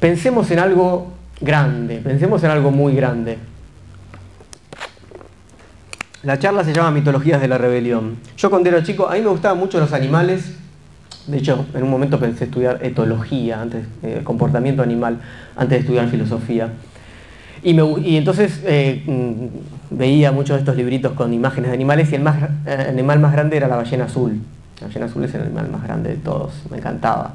Pensemos en algo grande, pensemos en algo muy grande. La charla se llama Mitologías de la Rebelión. Yo cuando era chico, a mí me gustaban mucho los animales. De hecho, en un momento pensé estudiar etología, antes, eh, comportamiento animal, antes de estudiar filosofía. Y, entonces eh, mm, veía muchos de estos libritos con imágenes de animales y el más, eh, animal más grande era la ballena azul. La ballena azul es el animal más grande de todos, me encantaba.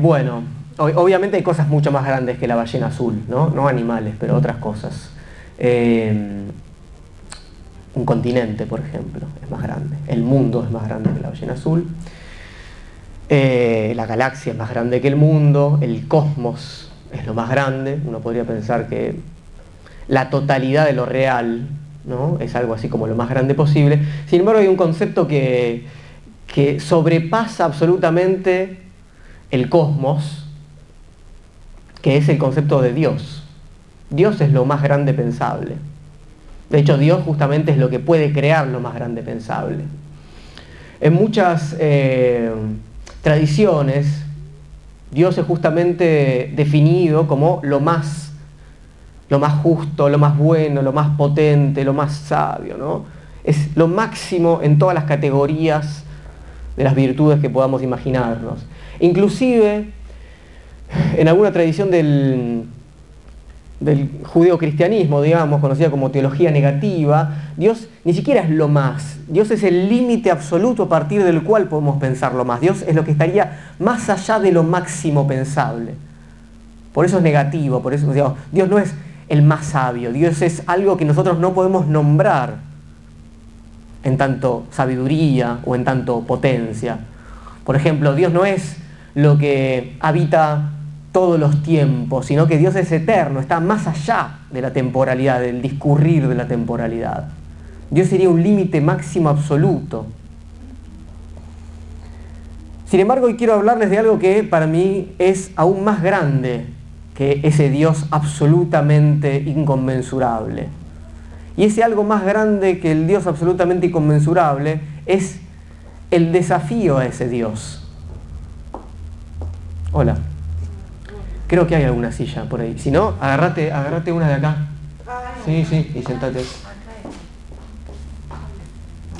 bueno, obviamente hay cosas mucho más grandes que la ballena azul, ¿no? No animales, pero otras cosas. Eh, un continente, por ejemplo, es más grande. El mundo es más grande que la ballena azul. Eh, la galaxia es más grande que el mundo. El cosmos es lo más grande. Uno podría pensar que la totalidad de lo real ¿no? es algo así como lo más grande posible. Sin embargo, hay un concepto que, que sobrepasa absolutamente el cosmos, que es el concepto de Dios. Dios es lo más grande pensable. De hecho, Dios justamente es lo que puede crear lo más grande pensable. En muchas eh, tradiciones, Dios es justamente definido como lo más, lo más justo, lo más bueno, lo más potente, lo más sabio. ¿no? Es lo máximo en todas las categorías de las virtudes que podamos imaginarnos. Inclusive, en alguna tradición del, del judeocristianismo, digamos, conocida como teología negativa, Dios ni siquiera es lo más. Dios es el límite absoluto a partir del cual podemos pensar lo más. Dios es lo que estaría más allá de lo máximo pensable. Por eso es negativo, por eso digamos, Dios no es el más sabio, Dios es algo que nosotros no podemos nombrar en tanto sabiduría o en tanto potencia. Por ejemplo, Dios no es lo que habita todos los tiempos, sino que Dios es eterno, está más allá de la temporalidad, del discurrir de la temporalidad. Dios sería un límite máximo absoluto. Sin embargo, hoy quiero hablarles de algo que para mí es aún más grande que ese Dios absolutamente inconmensurable. Y ese algo más grande que el Dios absolutamente inconmensurable es el desafío a ese Dios. Hola. Creo que hay alguna silla por ahí. Si no, agarrate, agarrate una de acá. Sí, sí, y sentate.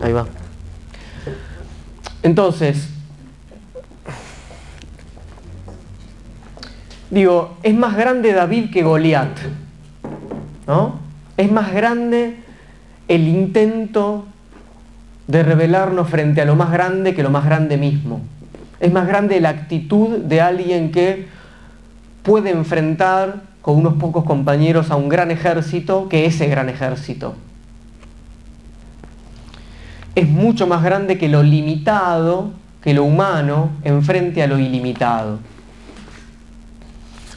Ahí va. Entonces, digo, es más grande David que Goliat. ¿No? Es más grande el intento de rebelarnos frente a lo más grande que lo más grande mismo. Es más grande la actitud de alguien que puede enfrentar con unos pocos compañeros a un gran ejército que ese gran ejército. Es mucho más grande que lo limitado, que lo humano, enfrente a lo ilimitado.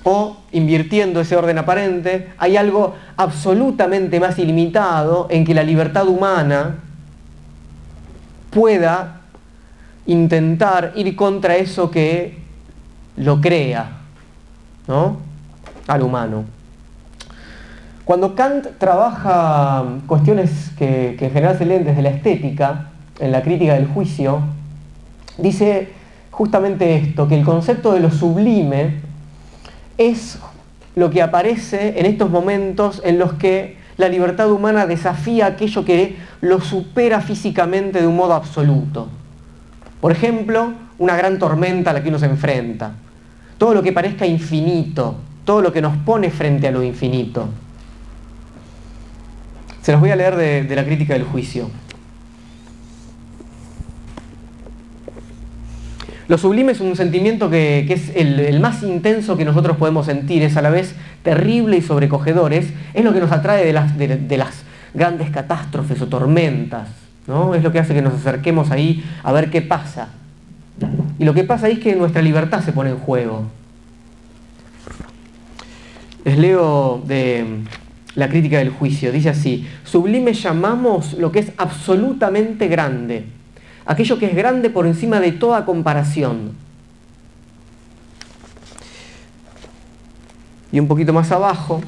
O, invirtiendo ese orden aparente, hay algo absolutamente más ilimitado en que la libertad humana pueda intentar ir contra eso que lo crea, al humano. Cuando Kant trabaja cuestiones que, que en general se leen desde la estética, en la crítica del juicio, dice justamente esto, que el concepto de lo sublime es lo que aparece en estos momentos en los que la libertad humana desafía aquello que lo supera físicamente de un modo absoluto. Por ejemplo, una gran tormenta a la que uno se enfrenta, todo lo que parezca infinito, todo lo que nos pone frente a lo infinito. Se los voy a leer de, la crítica del juicio. Lo sublime es un sentimiento que, es el, más intenso que nosotros podemos sentir, es a la vez terrible y sobrecogedor, es, lo que nos atrae de las, de las grandes catástrofes o tormentas, ¿no? es lo que hace que nos acerquemos ahí a ver qué pasa. Y lo que pasa ahí es que nuestra libertad se pone en juego. Les leo de la crítica del juicio. Dice así, sublime llamamos lo que es absolutamente grande, aquello que es grande por encima de toda comparación. Y un poquito más abajo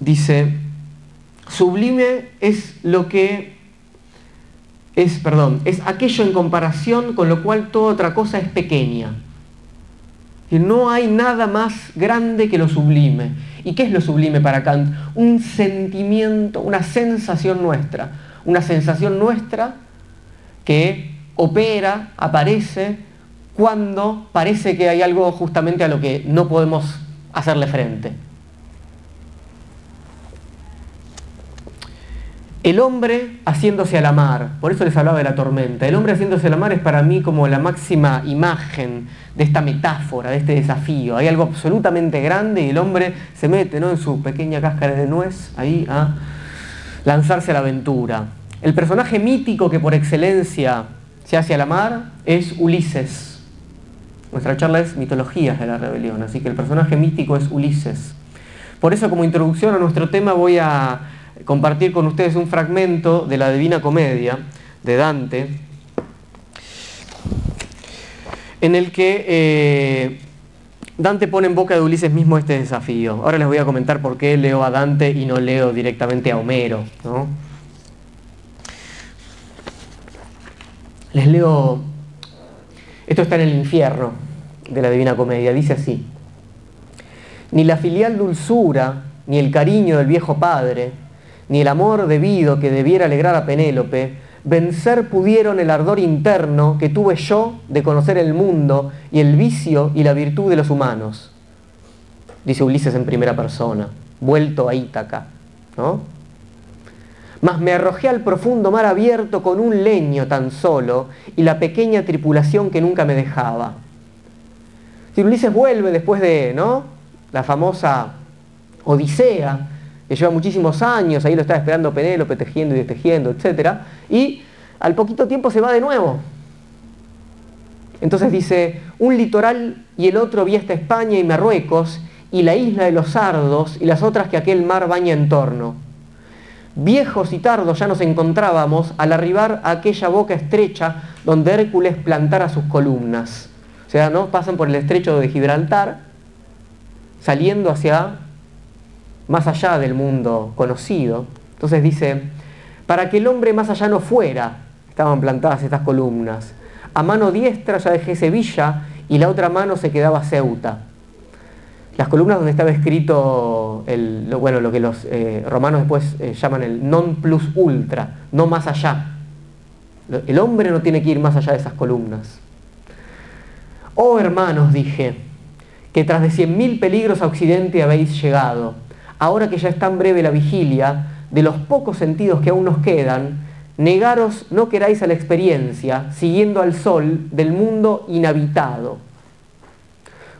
dice, sublime es lo que es, perdón, es aquello en comparación con lo cual toda otra cosa es pequeña. Que no hay nada más grande que lo sublime. ¿Y qué es lo sublime para Kant? Un sentimiento, una sensación nuestra. Una sensación nuestra que opera, aparece, cuando parece que hay algo justamente a lo que no podemos hacerle frente. El hombre haciéndose a la mar, por eso les hablaba de la tormenta, el hombre haciéndose a la mar es para mí como la máxima imagen de esta metáfora, de este desafío. Hay algo absolutamente grande y el hombre se mete ¿no? en su pequeña cáscara de nuez ahí a lanzarse a la aventura. El personaje mítico que por excelencia se hace a la mar es Ulises. Nuestra charla es mitologías de la rebelión, así que el personaje mítico es Ulises. Por eso como introducción a nuestro tema voy a compartir con ustedes un fragmento de la Divina Comedia de Dante, en el que eh, Dante pone en boca de Ulises mismo este desafío. Ahora les voy a comentar por qué leo a Dante y no leo directamente a Homero. Les leo, esto está en el infierno de la Divina Comedia, dice así, ni la filial dulzura, ni el cariño del viejo padre, ni el amor debido que debiera alegrar a Penélope, vencer pudieron el ardor interno que tuve yo de conocer el mundo y el vicio y la virtud de los humanos. Dice Ulises en primera persona, vuelto a Ítaca, ¿no? Mas me arrojé al profundo mar abierto con un leño tan solo y la pequeña tripulación que nunca me dejaba. Si Ulises vuelve después de ¿no? la famosa Odisea, que lleva muchísimos años, ahí lo está esperando Penélope tejiendo y destejiendo, etc. Y al poquito tiempo se va de nuevo. Entonces dice, un litoral y el otro vi hasta España y Marruecos, y la isla de los sardos y las otras que aquel mar baña en torno. Viejos y tardos ya nos encontrábamos al arribar a aquella boca estrecha donde Hércules plantara sus columnas. O sea, ¿no? pasan por el estrecho de Gibraltar, saliendo hacia más allá del mundo conocido. Entonces dice, para que el hombre más allá no fuera, estaban plantadas estas columnas. A mano diestra ya dejé Sevilla y la otra mano se quedaba Ceuta. Las columnas donde estaba escrito el, lo, bueno, lo que los eh, romanos después eh, llaman el non plus ultra, no más allá. El hombre no tiene que ir más allá de esas columnas. Oh hermanos, dije, que tras de cien mil peligros a Occidente habéis llegado ahora que ya es tan breve la vigilia, de los pocos sentidos que aún nos quedan, negaros no queráis a la experiencia, siguiendo al sol del mundo inhabitado.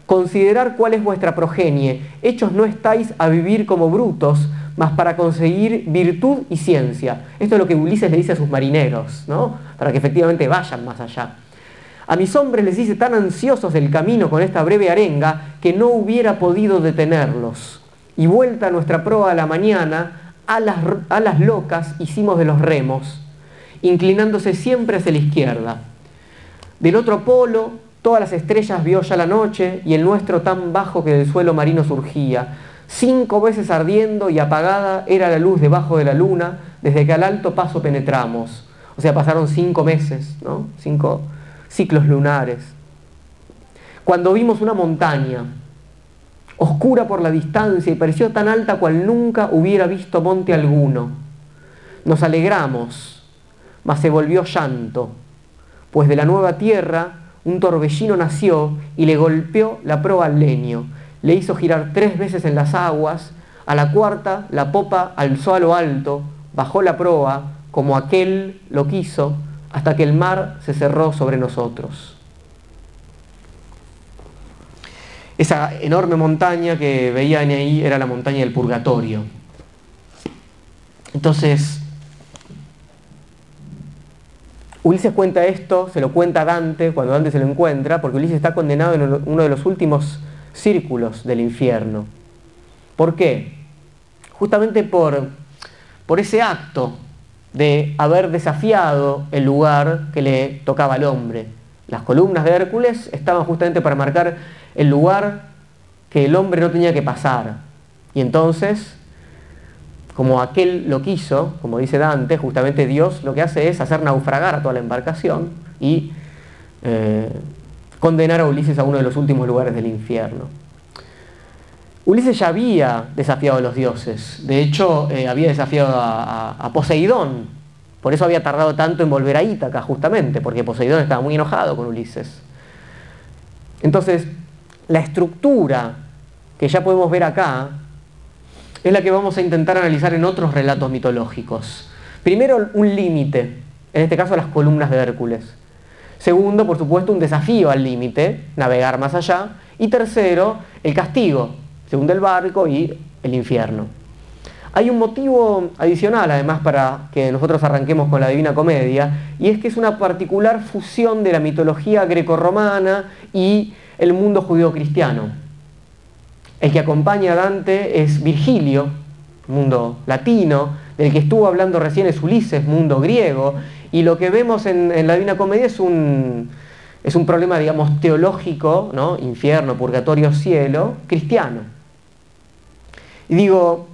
Considerar cuál es vuestra progenie, hechos no estáis a vivir como brutos, mas para conseguir virtud y ciencia. Esto es lo que Ulises le dice a sus marineros, ¿no? Para que efectivamente vayan más allá. A mis hombres les dice tan ansiosos del camino con esta breve arenga que no hubiera podido detenerlos y vuelta a nuestra proa a la mañana, a las, a las locas hicimos de los remos, inclinándose siempre hacia la izquierda. Del otro polo, todas las estrellas vio ya la noche y el nuestro tan bajo que del suelo marino surgía. Cinco veces ardiendo y apagada era la luz debajo de la luna desde que al alto paso penetramos. O sea, pasaron cinco meses, ¿no? cinco ciclos lunares. Cuando vimos una montaña, oscura por la distancia y pareció tan alta cual nunca hubiera visto monte alguno. Nos alegramos, mas se volvió llanto, pues de la nueva tierra un torbellino nació y le golpeó la proa al leño, le hizo girar tres veces en las aguas, a la cuarta la popa alzó a lo alto, bajó la proa, como aquel lo quiso, hasta que el mar se cerró sobre nosotros. Esa enorme montaña que veían ahí era la montaña del purgatorio. Entonces, Ulises cuenta esto, se lo cuenta a Dante cuando Dante se lo encuentra, porque Ulises está condenado en uno de los últimos círculos del infierno. ¿Por qué? Justamente por, por ese acto de haber desafiado el lugar que le tocaba al hombre. Las columnas de Hércules estaban justamente para marcar el lugar que el hombre no tenía que pasar. Y entonces, como aquel lo quiso, como dice Dante, justamente Dios lo que hace es hacer naufragar a toda la embarcación y eh, condenar a Ulises a uno de los últimos lugares del infierno. Ulises ya había desafiado a los dioses, de hecho eh, había desafiado a, Poseidón, por eso había tardado tanto en volver a Ítaca justamente, porque Poseidón estaba muy enojado con Ulises. Entonces, la estructura que ya podemos ver acá es la que vamos a intentar analizar en otros relatos mitológicos. Primero, un límite, en este caso las columnas de Hércules. Segundo, por supuesto, un desafío al límite, navegar más allá. Y tercero, el castigo, según el barco y el infierno. Hay un motivo adicional además para que nosotros arranquemos con la Divina Comedia y es que es una particular fusión de la mitología grecorromana y el mundo judío-cristiano. El que acompaña a Dante es Virgilio, mundo latino, del que estuvo hablando recién es Ulises, mundo griego, y lo que vemos en, la Divina Comedia es un, es un problema, digamos, teológico, ¿no? infierno, purgatorio, cielo, cristiano. Y digo,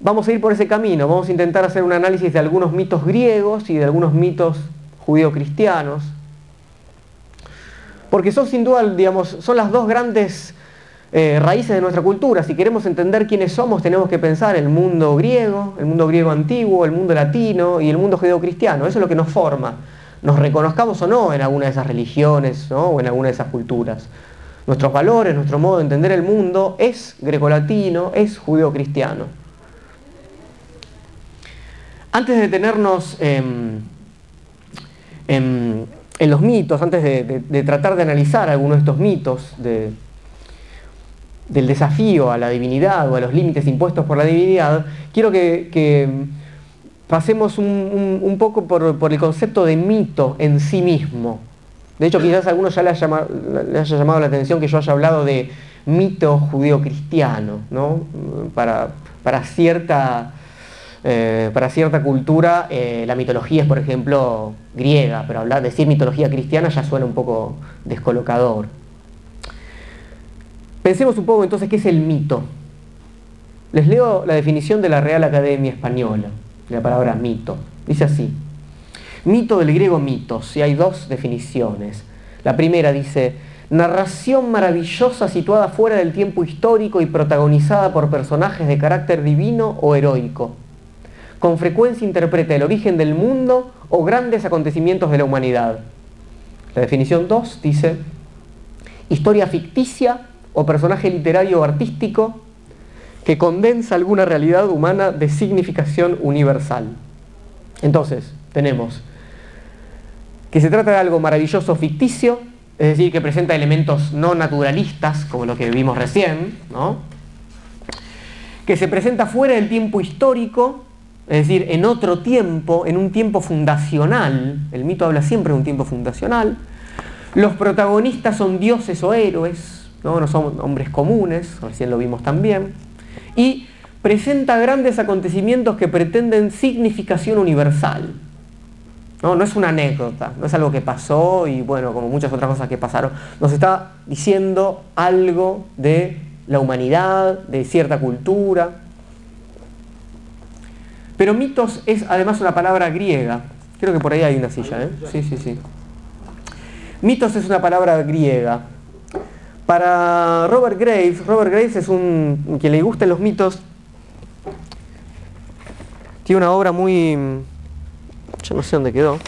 vamos a ir por ese camino, vamos a intentar hacer un análisis de algunos mitos griegos y de algunos mitos judío-cristianos, porque son sin duda, digamos, son las dos grandes eh, raíces de nuestra cultura. Si queremos entender quiénes somos, tenemos que pensar el mundo griego, el mundo griego antiguo, el mundo latino y el mundo judío-cristiano. Eso es lo que nos forma. Nos reconozcamos o no en alguna de esas religiones o en alguna de esas culturas. Nuestros valores, nuestro modo de entender el mundo es grecolatino, es judeo-cristiano. Antes de detenernos en, los mitos, antes de, tratar de analizar algunos de estos mitos del desafío a la divinidad o a los límites impuestos por la divinidad, quiero que, pasemos un, poco por el concepto de mito en sí mismo. De hecho, quizás a algunos ya le haya, llamado, la atención que yo haya hablado de mito judío-cristiano, ¿no? Para, cierta, eh, para cierta cultura eh, la mitología es, por ejemplo, griega, pero hablar, decir mitología cristiana ya suena un poco descolocador. Pensemos un poco entonces qué es el mito. Les leo la definición de la Real Academia Española, de la palabra mito. Dice así, Mito del griego mitos, y hay dos definiciones. La primera dice, narración maravillosa situada fuera del tiempo histórico y protagonizada por personajes de carácter divino o heroico. Con frecuencia interpreta el origen del mundo o grandes acontecimientos de la humanidad. La definición 2 dice, historia ficticia o personaje literario o artístico que condensa alguna realidad humana de significación universal. Entonces, tenemos que se trata de algo maravilloso ficticio, es decir, que presenta elementos no naturalistas, como lo que vimos recién, ¿no? que se presenta fuera del tiempo histórico, es decir, en otro tiempo, en un tiempo fundacional, el mito habla siempre de un tiempo fundacional, los protagonistas son dioses o héroes, no, son hombres comunes, recién lo vimos también, y presenta grandes acontecimientos que pretenden significación universal, no, no es una anécdota, no es algo que pasó y bueno, como muchas otras cosas que pasaron. Nos está diciendo algo de la humanidad, de cierta cultura. Pero mitos es además una palabra griega. Creo que por ahí hay una silla, ¿eh? Sí, sí, sí. Mitos es una palabra griega. Para Robert Graves, Robert Graves es un quien le gustan los mitos. Tiene una obra muy yo no sé dónde quedó.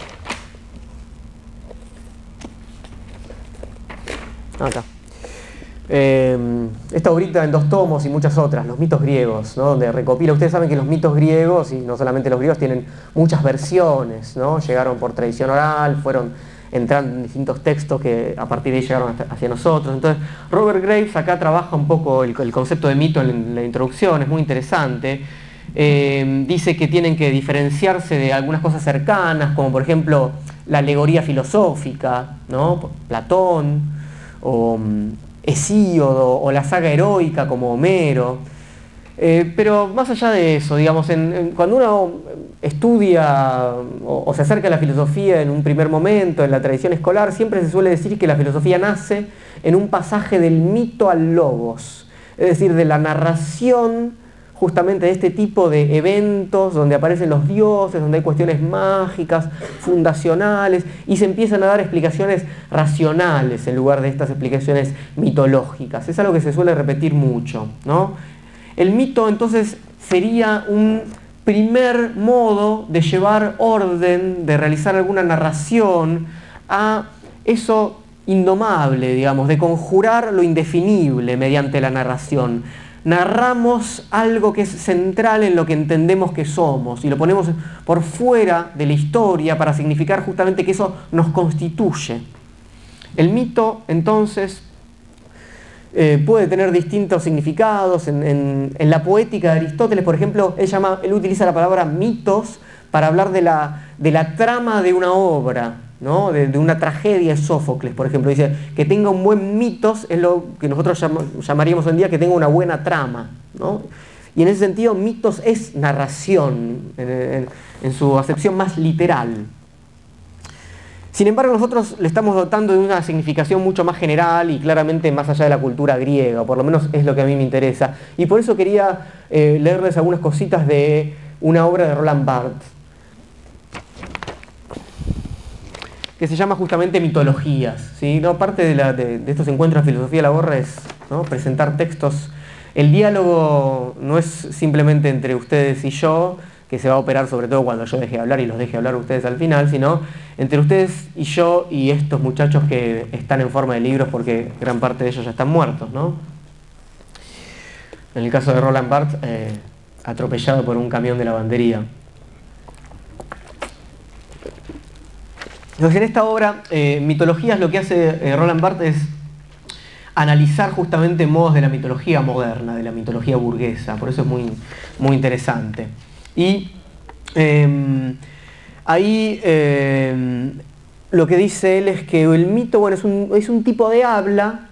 Acá. Eh, esta obrita en dos tomos y muchas otras, los mitos griegos, ¿no? donde recopila, ustedes saben que los mitos griegos, y no solamente los griegos, tienen muchas versiones, ¿no? llegaron por tradición oral, fueron entrando en distintos textos que a partir de ahí llegaron hacia nosotros. Entonces, Robert Graves acá trabaja un poco el, concepto de mito en la introducción, es muy interesante. Eh, dice que tienen que diferenciarse de algunas cosas cercanas, como por ejemplo la alegoría filosófica, ¿no? Platón, o mm, Hesíodo, o la saga heroica como Homero. Eh, pero más allá de eso, digamos, cuando uno estudia o, o, se acerca a la filosofía en un primer momento, en la tradición escolar, siempre se suele decir que la filosofía nace en un pasaje del mito al logos, es decir, de la narración justamente de este tipo de eventos donde aparecen los dioses, donde hay cuestiones mágicas, fundacionales, y se empiezan a dar explicaciones racionales en lugar de estas explicaciones mitológicas. Es algo que se suele repetir mucho. ¿no? El mito entonces sería un primer modo de llevar orden, de realizar alguna narración a eso indomable, digamos, de conjurar lo indefinible mediante la narración. Narramos algo que es central en lo que entendemos que somos y lo ponemos por fuera de la historia para significar justamente que eso nos constituye. El mito, entonces, eh, puede tener distintos significados. En, la poética de Aristóteles, por ejemplo, él, llama, él utiliza la palabra mitos para hablar de la, de la trama de una obra de, una tragedia de Sófocles, por ejemplo. Dice que tenga un buen mitos es lo que nosotros llamaríamos hoy en día que tenga una buena trama. Y en ese sentido, mitos es narración, en, su acepción más literal. Sin embargo, nosotros le estamos dotando de una significación mucho más general y claramente más allá de la cultura griega, o por lo menos es lo que a mí me interesa. Y por eso quería eh, leerles algunas cositas de una obra de Roland Barthes que se llama justamente mitologías. ¿sí? ¿No? Parte de, estos encuentros de filosofía de la borra es presentar textos. El diálogo no es simplemente entre ustedes y yo, que se va a operar sobre todo cuando yo deje de hablar y los deje hablar ustedes al final, sino entre ustedes y yo y estos muchachos que están en forma de libros porque gran parte de ellos ya están muertos. ¿no? En el caso de Roland Barthes, eh, atropellado por un camión de lavandería. Entonces en esta obra, eh, Mitologías, lo que hace eh, Roland Barthes es analizar justamente modos de la mitología moderna, de la mitología burguesa, por eso es muy, muy interesante. Y em, ahí em, lo que dice él es que el mito bueno, es, un, es un tipo de habla,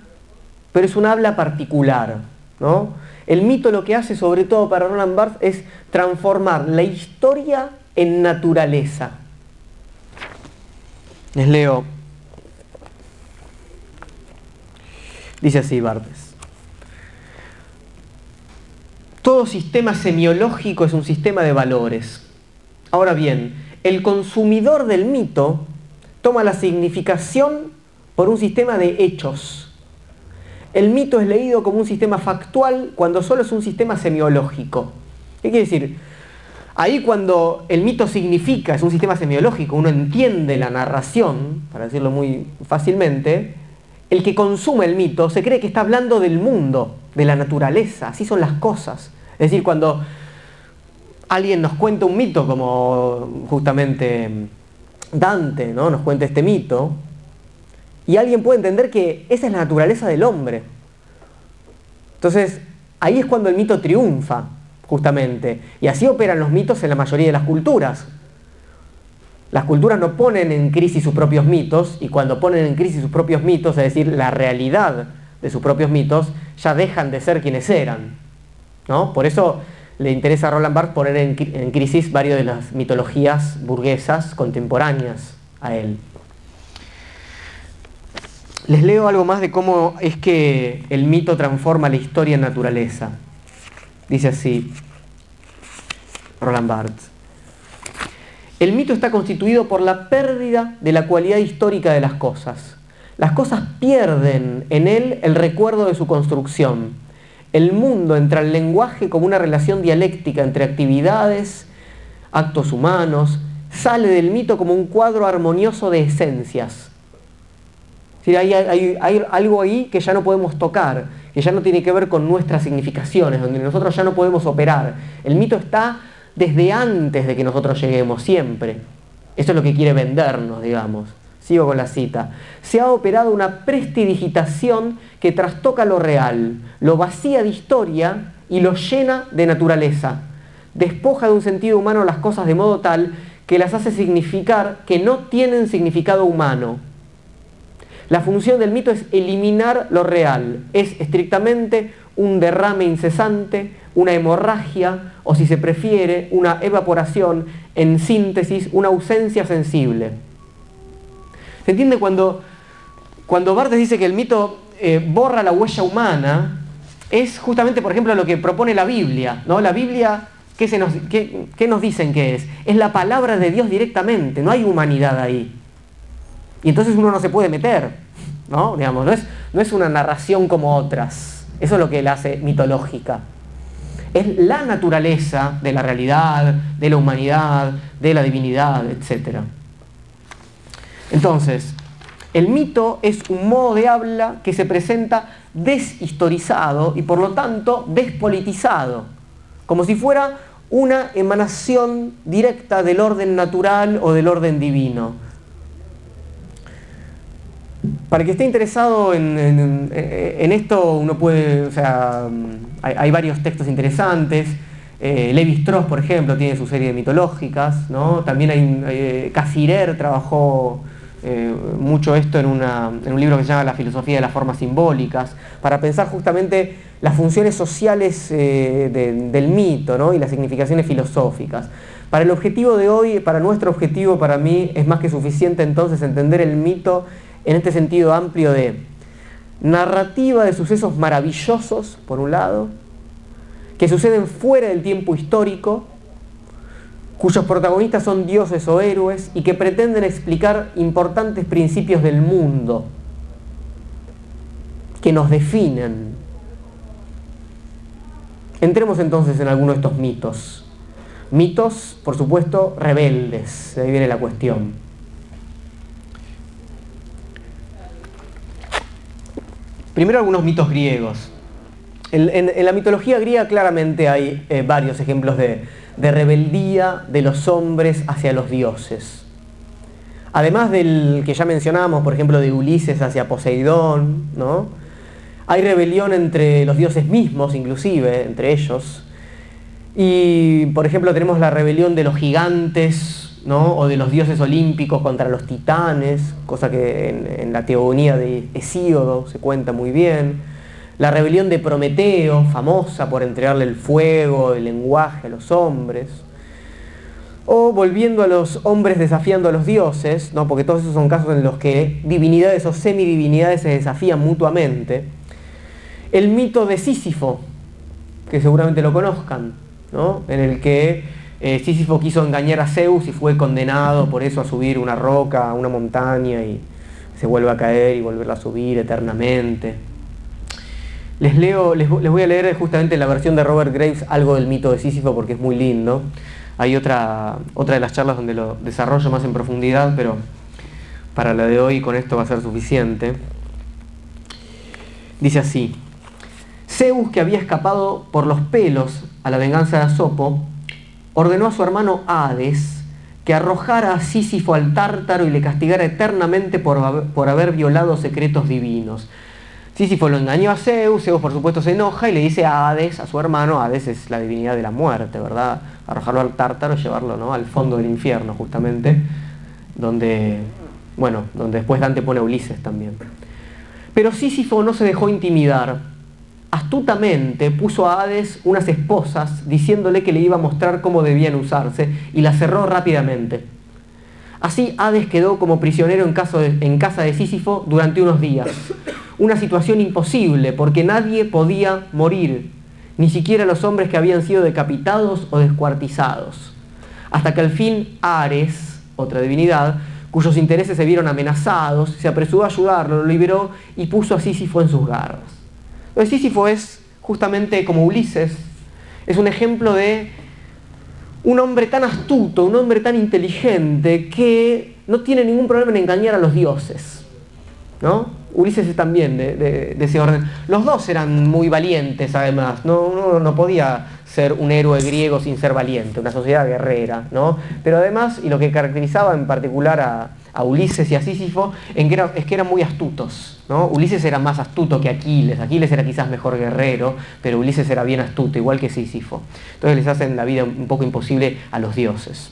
pero es un habla particular. ¿no? El mito lo que hace, sobre todo para Roland Barthes, es transformar la historia en naturaleza. Les leo. Dice así Bartes. Todo sistema semiológico es un sistema de valores. Ahora bien, el consumidor del mito toma la significación por un sistema de hechos. El mito es leído como un sistema factual cuando solo es un sistema semiológico. ¿Qué quiere decir? Ahí cuando el mito significa, es un sistema semiológico, uno entiende la narración, para decirlo muy fácilmente, el que consume el mito se cree que está hablando del mundo, de la naturaleza, así son las cosas. Es decir, cuando alguien nos cuenta un mito, como justamente Dante ¿no? nos cuenta este mito, y alguien puede entender que esa es la naturaleza del hombre. Entonces, ahí es cuando el mito triunfa, justamente. Y así operan los mitos en la mayoría de las culturas. Las culturas no ponen en crisis sus propios mitos y cuando ponen en crisis sus propios mitos, es decir, la realidad de sus propios mitos, ya dejan de ser quienes eran. ¿no? Por eso le interesa a Roland Barthes poner en, en crisis varias de las mitologías burguesas contemporáneas a él. Les leo algo más de cómo es que el mito transforma la historia en naturaleza. Dice así Roland Barthes. El mito está constituido por la pérdida de la cualidad histórica de las cosas. Las cosas pierden en él el recuerdo de su construcción. El mundo entra al lenguaje como una relación dialéctica entre actividades, actos humanos, sale del mito como un cuadro armonioso de esencias. hay, hay, algo ahí que ya no podemos tocar, que ya no tiene que ver con nuestras significaciones, donde nosotros ya no podemos operar. El mito está desde antes de que nosotros lleguemos, siempre. Eso es lo que quiere vendernos, digamos. Sigo con la cita. Se ha operado una prestidigitación que trastoca lo real, lo vacía de historia y lo llena de naturaleza. Despoja de un sentido humano las cosas de modo tal que las hace significar que no tienen significado humano, la función del mito es eliminar lo real, es estrictamente un derrame incesante, una hemorragia o si se prefiere una evaporación, en síntesis, una ausencia sensible. ¿Se entiende cuando, cuando dice que el mito eh, borra la huella humana? es justamente, por ejemplo, lo que propone la Biblia. ¿no? La Biblia, ¿qué, se qué, qué nos dicen que es? Es la palabra de Dios directamente, no hay humanidad ahí. Y entonces uno no se puede meter, ¿no? Digamos, no es, no es una narración como otras. Eso es lo que la hace mitológica. Es la naturaleza de la realidad, de la humanidad, de la divinidad, etc. Entonces, el mito es un modo de habla que se presenta deshistorizado y por lo tanto despolitizado, como si fuera una emanación directa del orden natural o del orden divino. Para que esté interesado en, esto, uno puede, o sea, hay, varios textos interesantes. Eh, Levi Strauss, por ejemplo, tiene su serie de mitológicas, ¿no? También hay, eh, Casirer trabajó eh, mucho esto en, un libro que se llama La filosofía de las formas simbólicas, para pensar justamente las funciones sociales eh, del mito y las significaciones filosóficas. Para el objetivo de hoy, para nuestro objetivo, para mí, es más que suficiente entonces entender el mito en este sentido amplio de narrativa de sucesos maravillosos, por un lado, que suceden fuera del tiempo histórico, cuyos protagonistas son dioses o héroes y que pretenden explicar importantes principios del mundo que nos definen. Entremos entonces en alguno de estos mitos. Mitos, por supuesto, rebeldes, de ahí viene la cuestión. Primero algunos mitos griegos. En, la mitología griega claramente hay eh, varios ejemplos de, de rebeldía de los hombres hacia los dioses. Además del que ya mencionamos, por ejemplo, de Ulises hacia Poseidón, ¿no? Hay rebelión entre los dioses mismos, inclusive, entre ellos. Y, por ejemplo, tenemos la rebelión de los gigantes, ¿no? O de los dioses olímpicos contra los titanes, cosa que en, la teogonía de Hesíodo se cuenta muy bien la rebelión de Prometeo, famosa por entregarle el fuego, el lenguaje a los hombres, o volviendo a los hombres desafiando a los dioses, ¿no? porque todos esos son casos en los que divinidades o semidivinidades se desafían mutuamente, el mito de Sísifo, que seguramente lo conozcan, ¿no? en el que eh, Sísifo quiso engañar a Zeus y fue condenado por eso a subir una roca, una montaña y se vuelve a caer y volverla a subir eternamente. Les, leo, les, voy a leer justamente la versión de Robert Graves, algo del mito de Sísifo, porque es muy lindo. Hay otra, otra de las charlas donde lo desarrollo más en profundidad, pero para la de hoy con esto va a ser suficiente. Dice así, Zeus, que había escapado por los pelos a la venganza de Asopo, ordenó a su hermano Hades que arrojara a Sísifo al tártaro y le castigara eternamente por, por haber violado secretos divinos. Sísifo lo engañó a Zeus, Zeus por supuesto se enoja y le dice a Hades, a su hermano, Hades es la divinidad de la muerte, ¿verdad? Arrojarlo al tártaro, llevarlo al fondo del infierno justamente, donde, bueno, donde después Dante pone a Ulises también. Pero Sísifo no se dejó intimidar. Astutamente puso a Hades unas esposas diciéndole que le iba a mostrar cómo debían usarse y las cerró rápidamente. Así Hades quedó como prisionero en, en casa de Sísifo durante unos días. Una situación imposible porque nadie podía morir, ni siquiera los hombres que habían sido decapitados o descuartizados. Hasta que al fin Ares, otra divinidad, cuyos intereses se vieron amenazados, se apresuró a ayudarlo, lo liberó y puso a Sísifo en sus garras. Entonces Sísifo es justamente como Ulises, es un ejemplo de un hombre tan astuto, un hombre tan inteligente que no tiene ningún problema en engañar a los dioses. ¿no? Ulises es también de, ese orden. Los dos eran muy valientes además, ¿no? uno no podía ser un héroe griego sin ser valiente, una sociedad guerrera, ¿no? Pero además, y lo que caracterizaba en particular a, Ulises y a Sísifo, en que es que eran muy astutos, ¿no? Ulises era más astuto que Aquiles, Aquiles era quizás mejor guerrero, pero Ulises era bien astuto, igual que Sísifo. Entonces les hacen la vida un poco imposible a los dioses.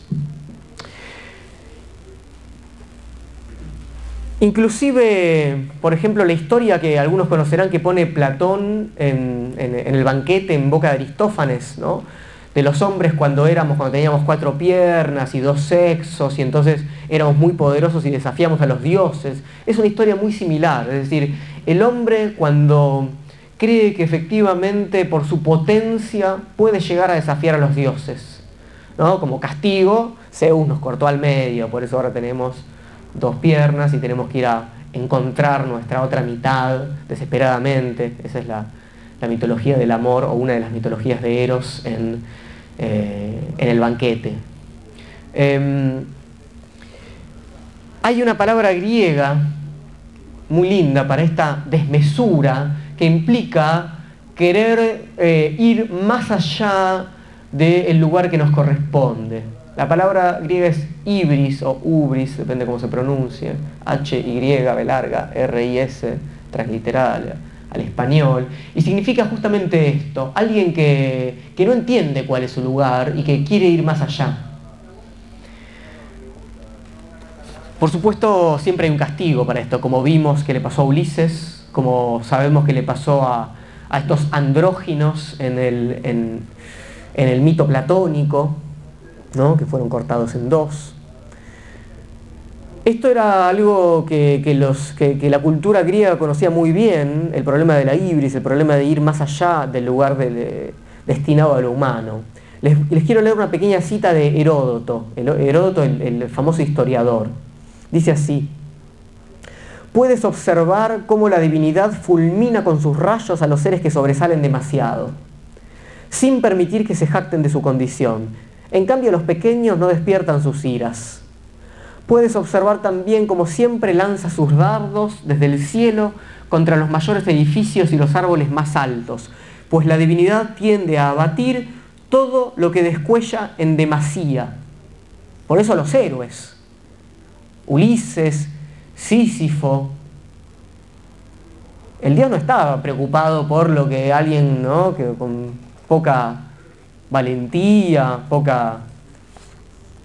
Inclusive, por ejemplo, la historia que algunos conocerán que pone Platón en, el banquete en boca de Aristófanes, ¿no? De los hombres cuando éramos, cuando teníamos cuatro piernas y dos sexos y entonces éramos muy poderosos y desafiamos a los dioses. Es una historia muy similar, es decir, el hombre cuando cree que efectivamente por su potencia puede llegar a desafiar a los dioses. ¿no? Como castigo, Zeus nos cortó al medio, por eso ahora tenemos dos piernas y tenemos que ir a encontrar nuestra otra mitad desesperadamente. Esa es la, mitología del amor o una de las mitologías de Eros en, eh, el banquete. Em, hay una palabra griega muy linda para esta desmesura que implica querer eh, ir más allá del lugar que nos corresponde. La palabra griega es ibris o ubris, depende cómo se pronuncie, H-Y, B larga, R-I-S, transliteral al español, y significa justamente esto, alguien que, que no entiende cuál es su lugar y que quiere ir más allá. Por supuesto, siempre hay un castigo para esto, como vimos que le pasó a Ulises, como sabemos que le pasó a, estos andróginos en el, en, el mito platónico, ¿no? que fueron cortados en dos. Esto era algo que, la cultura griega conocía muy bien, el problema de la ibris, el problema de ir más allá del lugar destinado a lo humano. Les, quiero leer una pequeña cita de Heródoto, Heródoto el famoso historiador. Dice así, puedes observar cómo la divinidad fulmina con sus rayos a los seres que sobresalen demasiado, sin permitir que se jacten de su condición. En cambio, los pequeños no despiertan sus iras. Puedes observar también cómo siempre lanza sus dardos desde el cielo contra los mayores edificios y los árboles más altos, pues la divinidad tiende a abatir todo lo que descuella en demasía. Por eso los héroes, Ulises, Sísifo. El dios no estaba preocupado por lo que alguien, ¿no? que con poca valentía, poca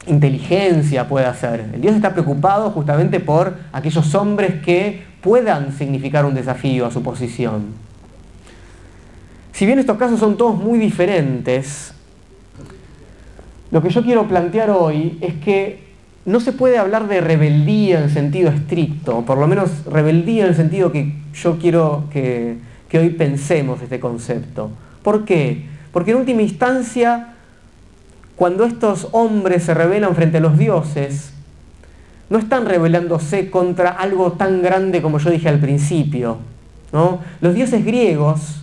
inteligencia puede hacer. El Dios está preocupado justamente por aquellos hombres que puedan significar un desafío a su posición. Si bien estos casos son todos muy diferentes, lo que yo quiero plantear hoy es que no se puede hablar de rebeldía en sentido estricto, por lo menos rebeldía en el sentido que yo quiero que, hoy pensemos este concepto. ¿Por qué? Porque en última instancia, cuando estos hombres se rebelan frente a los dioses, no están rebelándose contra algo tan grande como yo dije al principio. ¿no? Los dioses griegos,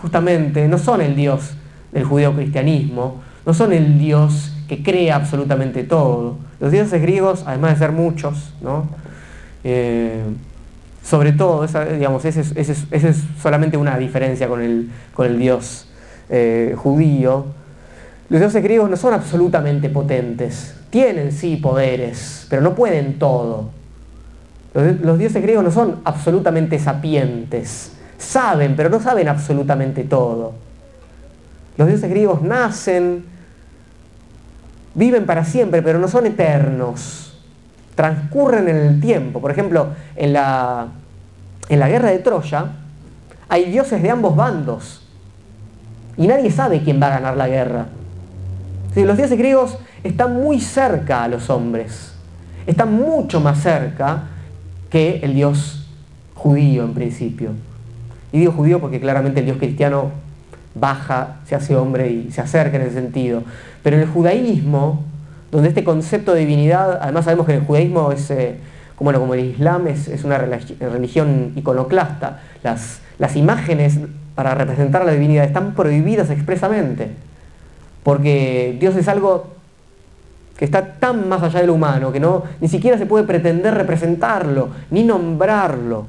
justamente, no son el dios del judeocristianismo, no son el dios que crea absolutamente todo. Los dioses griegos, además de ser muchos, ¿no? Eh, sobre todo, esa, digamos, esa es, solamente una diferencia con el, dios eh, judío. Los dioses griegos no son absolutamente potentes, tienen sí poderes, pero no pueden todo. Los, dioses griegos no son absolutamente sapientes, saben, pero no saben absolutamente todo. Los dioses griegos nacen, viven para siempre, pero no son eternos. Transcurren en el tiempo. Por ejemplo, en la, en la guerra de Troya hay dioses de ambos bandos. Y nadie sabe quién va a ganar la guerra. Los dioses griegos están muy cerca a los hombres. Están mucho más cerca que el dios judío en principio. Y digo judío porque claramente el dios cristiano baja, se hace hombre y se acerca en ese sentido. Pero en el judaísmo, donde este concepto de divinidad, además sabemos que en el judaísmo es, eh, como, como el islam es, una religión iconoclasta, las, las imágenes para representar la divinidad están prohibidas expresamente, porque Dios es algo que está tan más allá de lo humano, que no, ni siquiera se puede pretender representarlo, ni nombrarlo.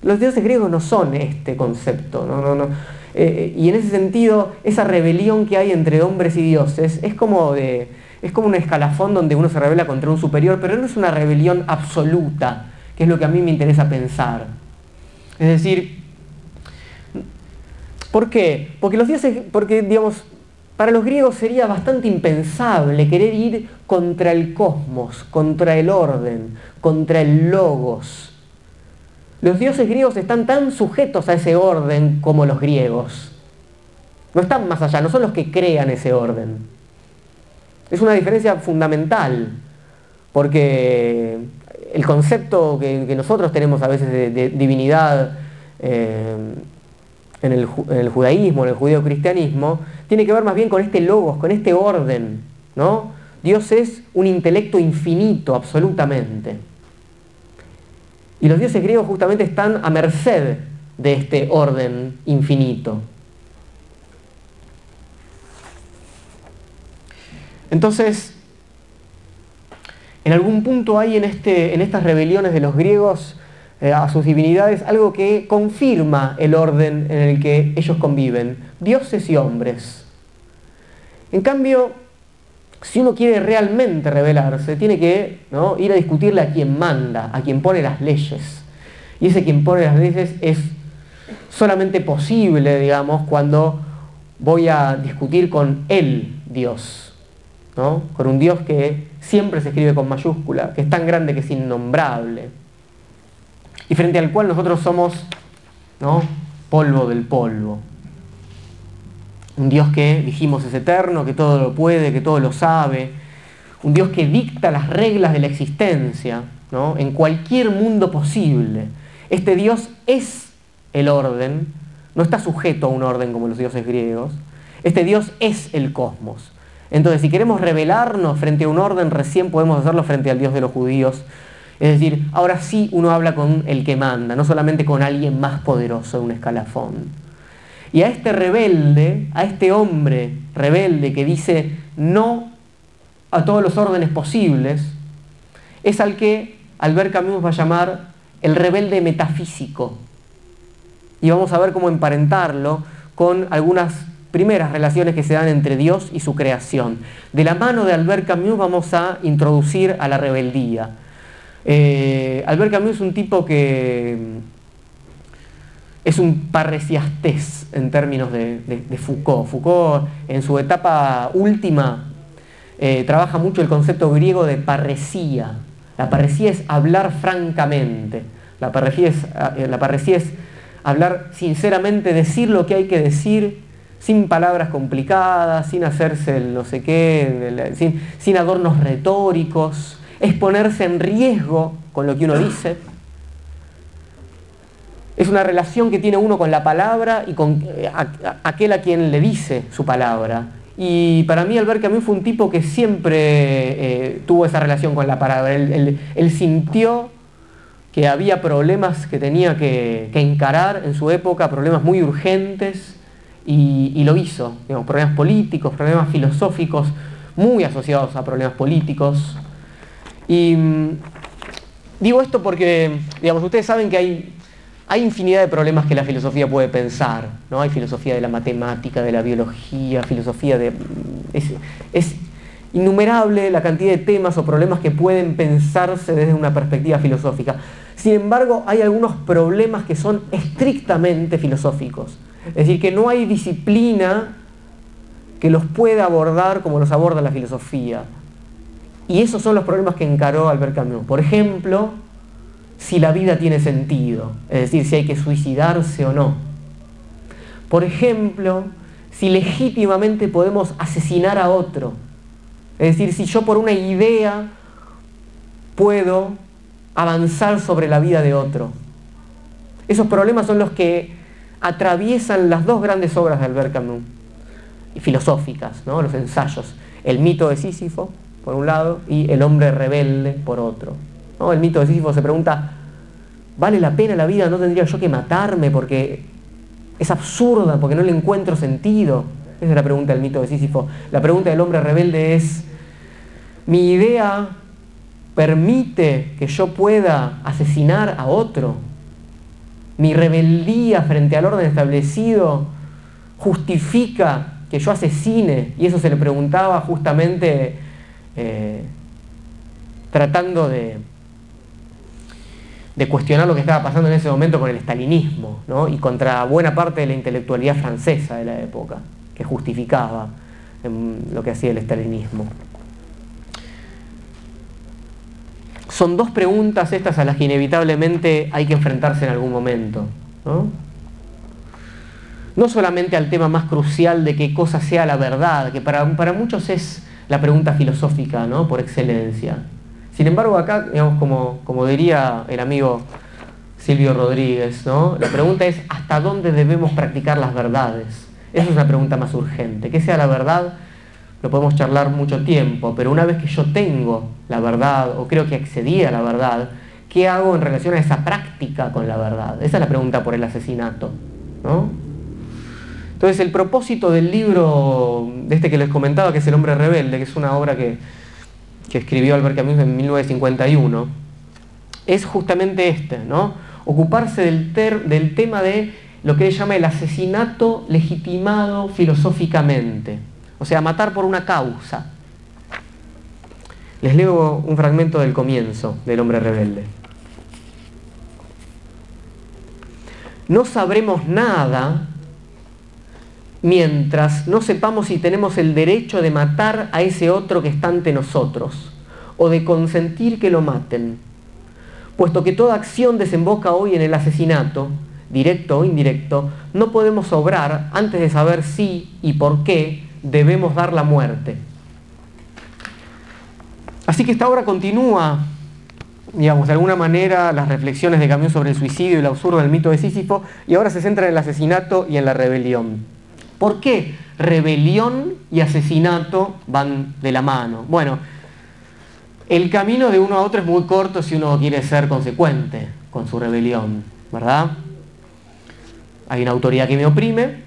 Los dioses griegos no son este concepto, no, no, no, eh, y en ese sentido, esa rebelión que hay entre hombres y dioses es como, de, es como un escalafón donde uno se revela contra un superior, pero no es una rebelión absoluta, que es lo que a mí me interesa pensar. Es decir, ¿por qué? Porque los dioses, porque digamos, para los griegos sería bastante impensable querer ir contra el cosmos, contra el orden, contra el logos, los dioses griegos están tan sujetos a ese orden como los griegos. No están más allá, no son los que crean ese orden. Es una diferencia fundamental, porque el concepto que, nosotros tenemos a veces de, divinidad, eh, en el, judaísmo, en el judeo-cristianismo, tiene que ver más bien con este logos, con este orden. ¿no? Dios es un intelecto infinito, absolutamente. Y los dioses griegos justamente están a merced de este orden infinito. Entonces, en algún punto hay en, este, en estas rebeliones de los griegos eh, a sus divinidades algo que confirma el orden en el que ellos conviven, dioses y hombres. En cambio, si uno quiere realmente rebelarse, tiene que ir a discutirle a quien manda, a quien pone las leyes. Y ese quien pone las leyes es solamente posible, digamos, cuando voy a discutir con el Dios, ¿no? con un Dios que siempre se escribe con mayúscula, que es tan grande que es innombrable, y frente al cual nosotros somos ¿no? polvo del polvo. Un Dios que, dijimos, es eterno, que todo lo puede, que todo lo sabe. Un Dios que dicta las reglas de la existencia ¿no? en cualquier mundo posible. Este Dios es el orden, no está sujeto a un orden como los dioses griegos. Este Dios es el cosmos. Entonces, si queremos revelarnos frente a un orden, recién podemos hacerlo frente al Dios de los judíos. Es decir, ahora sí uno habla con el que manda, no solamente con alguien más poderoso de un escalafón. Y a este rebelde, a este hombre rebelde que dice no a todos los órdenes posibles, es al que Albert Camus va a llamar el rebelde metafísico. Y vamos a ver cómo emparentarlo con algunas primeras relaciones que se dan entre Dios y su creación. De la mano de Albert Camus vamos a introducir a la rebeldía. Eh, Albert Camus es un tipo que es un parresiastés en términos de, Foucault. Foucault en su etapa última eh, trabaja mucho el concepto griego de parresía. La parresía es hablar francamente. Es, eh, la parresía es hablar sinceramente, decir lo que hay que decir sin palabras complicadas, sin hacerse el no sé qué, sin adornos retóricos, es ponerse en riesgo con lo que uno dice. Es una relación que tiene uno con la palabra y con eh, aquel a quien le dice su palabra. Y para mí Albert Camus fue un tipo que siempre eh, tuvo esa relación con la palabra. Él, sintió que había problemas que tenía que, encarar en su época, problemas muy urgentes, y, lo hizo. problemas políticos, problemas filosóficos, muy asociados a problemas políticos. Y mm, digo esto porque, digamos, ustedes saben que hay hay infinidad de problemas que la filosofía puede pensar, ¿no? Hay filosofía de la matemática, de la biología, filosofía de... Es, innumerable la cantidad de temas o problemas que pueden pensarse desde una perspectiva filosófica. Sin embargo, hay algunos problemas que son estrictamente filosóficos. Es decir, que no hay disciplina que los pueda abordar como los aborda la filosofía. Y esos son los problemas que encaró Albert Camus. Por ejemplo, si la vida tiene sentido, es decir, si hay que suicidarse o no. Por ejemplo, si legítimamente podemos asesinar a otro. Es decir, si yo por una idea puedo avanzar sobre la vida de otro. Esos problemas son los que atraviesan las dos grandes obras de Albert Camus, filosóficas, ¿no? los ensayos. El mito de Sísifo, por un lado, y el hombre rebelde, por otro. El mito de Sísifo se pregunta, ¿vale la pena la vida? ¿No tendría yo que matarme porque es absurda, porque no le encuentro sentido? Esa es la pregunta del mito de Sísifo. La pregunta del hombre rebelde es, ¿mi idea permite que yo pueda asesinar a otro? ¿Mi rebeldía frente al orden establecido justifica que yo asesine? Y eso se le preguntaba justamente eh, tratando de, de cuestionar lo que estaba pasando en ese momento con el estalinismo y contra buena parte de la intelectualidad francesa de la época, que justificaba em, lo que hacía el estalinismo. Son dos preguntas estas a las que inevitablemente hay que enfrentarse en algún momento. ¿no? no solamente al tema más crucial de qué cosa sea la verdad, que para, para muchos es la pregunta filosófica ¿no? por excelencia, sin embargo, acá, digamos, como, como diría el amigo Silvio Rodríguez, ¿no? La pregunta es, ¿hasta dónde debemos practicar las verdades? Esa es una pregunta más urgente. ¿Qué sea la verdad? Lo podemos charlar mucho tiempo, pero una vez que yo tengo la verdad, o creo que accedí a la verdad, ¿qué hago en relación a esa práctica con la verdad? Esa es la pregunta por el asesinato, ¿no? Entonces el propósito del libro, de este que les comentaba, que es El hombre rebelde, que es una obra que, que escribió Albert Camus en 1951, es justamente este, ¿no? Ocuparse del, del tema de lo que él llama el asesinato legitimado filosóficamente, o sea, matar por una causa. Les leo un fragmento del comienzo del hombre rebelde. No sabremos nada mientras no sepamos si tenemos el derecho de matar a ese otro que está ante nosotros o de consentir que lo maten. Puesto que toda acción desemboca hoy en el asesinato, directo o indirecto, no podemos obrar antes de saber si y por qué debemos dar la muerte. Así que esta obra continúa, digamos, de alguna manera las reflexiones de Camus sobre el suicidio y el absurdo del mito de Sísifo, y ahora se centra en el asesinato y en la rebelión. ¿Por qué rebelión y asesinato van de la mano? Bueno, el camino de uno a otro es muy corto si uno quiere ser consecuente con su rebelión, ¿verdad? Hay una autoridad que me oprime,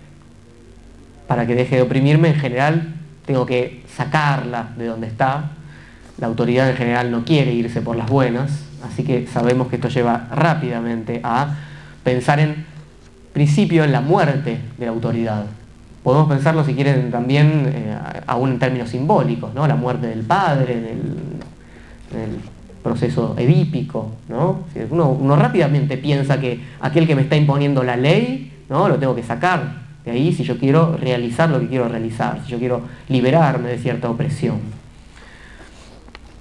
para que deje de oprimirme en general tengo que sacarla de donde está. La autoridad en general no quiere irse por las buenas, así que sabemos que esto lleva rápidamente a pensar en principio en la muerte de la autoridad. Podemos pensarlo si quieren también eh, aún en términos simbólicos, ¿no? la muerte del padre, del, el proceso edípico, ¿no? Uno, rápidamente piensa que aquel que me está imponiendo la ley, ¿no? Lo tengo que sacar de ahí si yo quiero realizar lo que quiero realizar, si yo quiero liberarme de cierta opresión.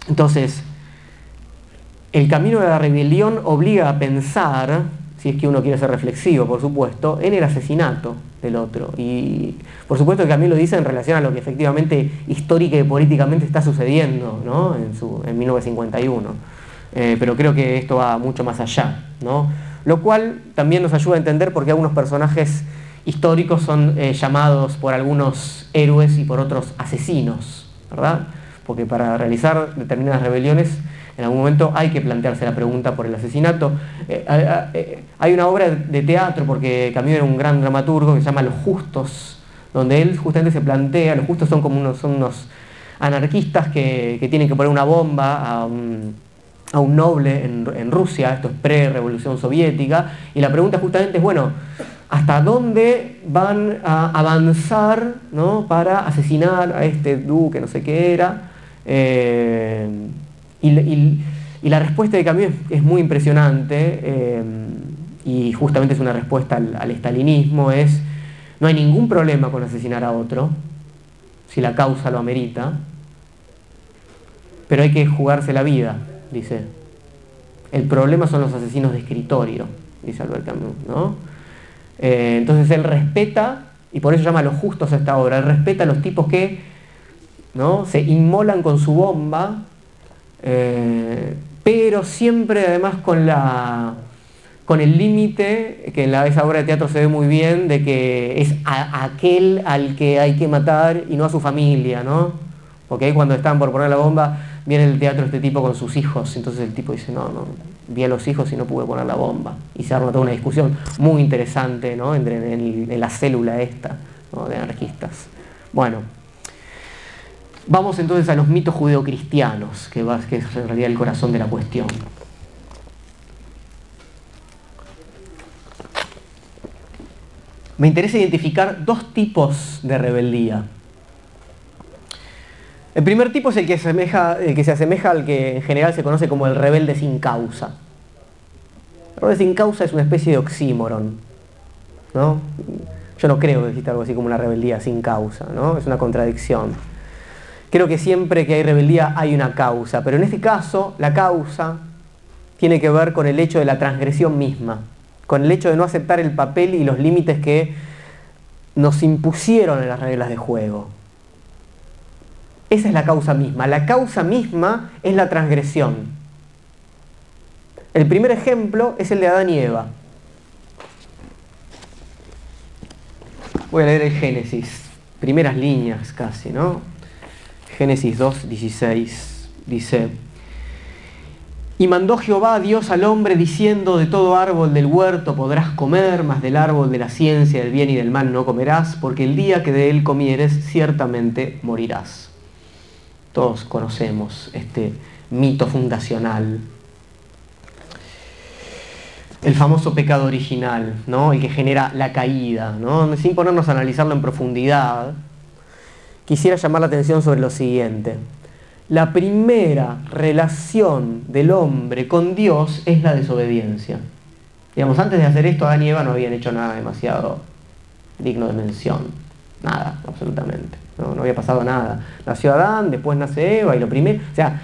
Entonces, el camino de la rebelión obliga a pensar, si es que uno quiere ser reflexivo, por supuesto, en el asesinato, del otro. Y por supuesto que mí lo dice en relación a lo que efectivamente histórica y políticamente está sucediendo ¿no? en, su, en 1951. Eh, pero creo que esto va mucho más allá. ¿no? Lo cual también nos ayuda a entender por qué algunos personajes históricos son eh, llamados por algunos héroes y por otros asesinos. ¿verdad? Porque para realizar determinadas rebeliones en algún momento hay que plantearse la pregunta por el asesinato. Eh, eh, hay una obra de teatro, porque Camus era un gran dramaturgo, que se llama Los Justos, donde él justamente se plantea, los justos son como unos, unos anarquistas que, tienen que poner una bomba a un, noble en, Rusia, esto es pre-revolución soviética, y la pregunta justamente es, bueno, ¿hasta dónde van a avanzar para asesinar a este duque, no sé qué era? Eh, y, la respuesta de Camus es muy impresionante eh, y justamente es una respuesta al, al estalinismo, es no hay ningún problema con asesinar a otro, si la causa lo amerita, pero hay que jugarse la vida, dice. El problema son los asesinos de escritorio, dice Albert Camus, ¿no? Eh, entonces él respeta, y por eso llama a los justos a esta obra, él respeta a los tipos que ¿no? se inmolan con su bomba eh, pero siempre además con, la, con el límite, que en la, esa obra de teatro se ve muy bien, de que es aquel al que hay que matar y no a su familia, ¿no? Porque ahí cuando están por poner la bomba, viene el teatro este tipo con sus hijos, entonces el tipo dice, no, no, vi a los hijos y no pude poner la bomba. Y se arma toda una discusión muy interesante, ¿no? Entre, en, la célula esta, de anarquistas. Bueno, Vamos entonces a los mitos judeocristianos, que, que es en realidad el corazón de la cuestión. Me interesa identificar dos tipos de rebeldía. El primer tipo es el que, se asemeja al que en general se conoce como el rebelde sin causa. El rebelde sin causa es una especie de oxímoron. ¿no? Yo no creo que exista algo así como una rebeldía sin causa, ¿no? es una contradicción. Creo que siempre que hay rebeldía hay una causa, pero en este caso la causa tiene que ver con el hecho de la transgresión misma, con el hecho de no aceptar el papel y los límites que nos impusieron en las reglas de juego. Esa es la causa misma. La causa misma es la transgresión. El primer ejemplo es el de Adán y Eva. Voy a leer el Génesis, primeras líneas casi, ¿no? Génesis 2, 16, dice, y mandó Jehová Dios al hombre diciendo, de todo árbol del huerto podrás comer, mas del árbol de la ciencia del bien y del mal no comerás, porque el día que de él comieres ciertamente morirás. Todos conocemos este mito fundacional el famoso pecado original, ¿no? el que genera la caída. ¿no? Sin ponernos a analizarlo en profundidad, quisiera llamar la atención sobre lo siguiente. La primera relación del hombre con Dios es la desobediencia. Digamos, antes de hacer esto, Adán y Eva no habían hecho nada demasiado digno de mención. Nada, absolutamente. No, había pasado nada. Nació Adán, después nace Eva y lo primero... O sea,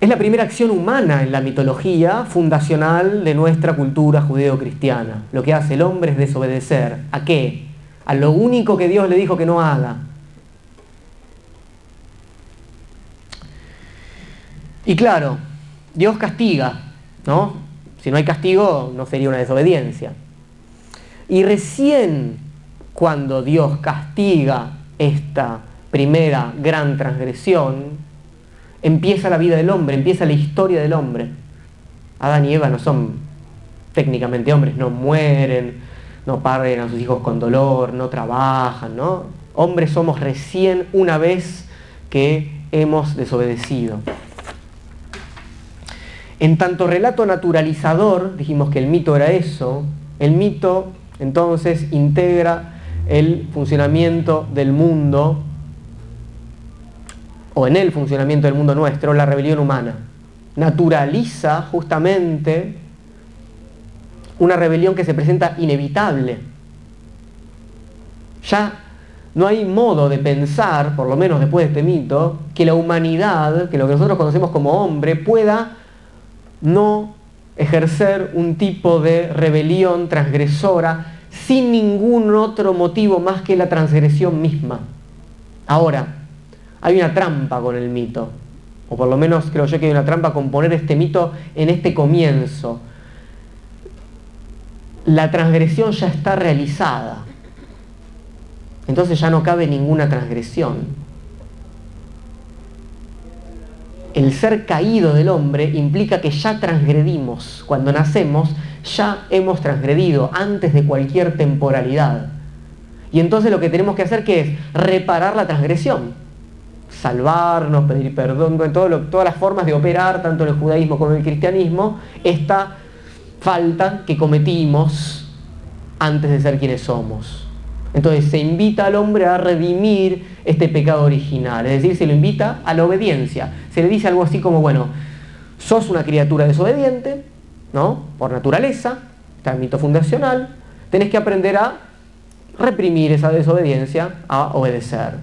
es la primera acción humana en la mitología fundacional de nuestra cultura judeo-cristiana. Lo que hace el hombre es desobedecer. ¿A qué? A lo único que Dios le dijo que no haga. Y claro, Dios castiga, ¿no? Si no hay castigo, no sería una desobediencia. Y recién cuando Dios castiga esta primera gran transgresión, empieza la vida del hombre, empieza la historia del hombre. Adán y Eva no son técnicamente hombres, no mueren, no parten a sus hijos con dolor, no trabajan, ¿no? Hombres somos recién una vez que hemos desobedecido. En tanto relato naturalizador, dijimos que el mito era eso, el mito entonces integra el funcionamiento del mundo o en el funcionamiento del mundo nuestro, la rebelión humana. Naturaliza justamente una rebelión que se presenta inevitable. Ya no hay modo de pensar, por lo menos después de este mito, que la humanidad, que lo que nosotros conocemos como hombre, pueda no ejercer un tipo de rebelión transgresora sin ningún otro motivo más que la transgresión misma. Ahora, hay una trampa con el mito, o por lo menos creo yo que hay una trampa con poner este mito en este comienzo. La transgresión ya está realizada, entonces ya no cabe ninguna transgresión. El ser caído del hombre implica que ya transgredimos. Cuando nacemos, ya hemos transgredido antes de cualquier temporalidad. Y entonces lo que tenemos que hacer es reparar la transgresión salvarnos, pedir perdón, en todas las formas de operar, tanto en el judaísmo como en el cristianismo, esta falta que cometimos antes de ser quienes somos. Entonces se invita al hombre a redimir este pecado original, es decir, se lo invita a la obediencia. Se le dice algo así como, bueno, sos una criatura desobediente, ¿no? Por naturaleza, está el mito fundacional, tenés que aprender a reprimir esa desobediencia, a obedecer.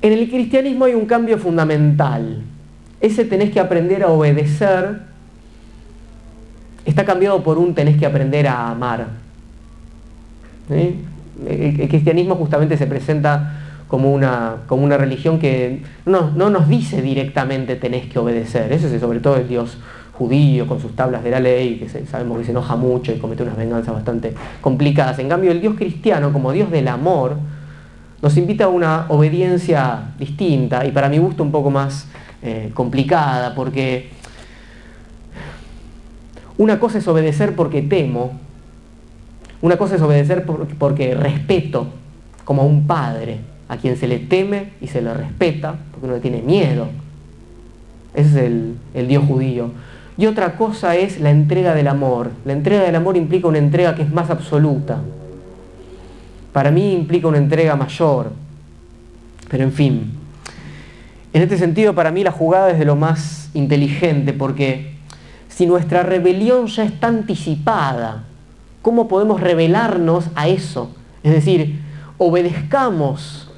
En el cristianismo hay un cambio fundamental. Ese tenés que aprender a obedecer está cambiado por un tenés que aprender a amar. El, cristianismo justamente se presenta como una, como una religión que no, no, nos dice directamente tenés que obedecer. Eso es sobre todo el Dios judío con sus tablas de la ley, que sabemos que se enoja mucho y comete unas venganzas bastante complicadas. En cambio, el Dios cristiano, como Dios del amor, nos invita a una obediencia distinta y para mi gusto un poco más eh, complicada, porque una cosa es obedecer porque temo, una cosa es obedecer porque respeto como a un padre, a quien se le teme y se le respeta, porque uno le tiene miedo. Ese es el, el Dios judío. Y otra cosa es la entrega del amor. La entrega del amor implica una entrega que es más absoluta, para mí implica una entrega mayor. Pero en fin, en este sentido para mí la jugada es de lo más inteligente porque si nuestra rebelión ya está anticipada, ¿cómo podemos revelarnos a eso? Es decir, obedezcamos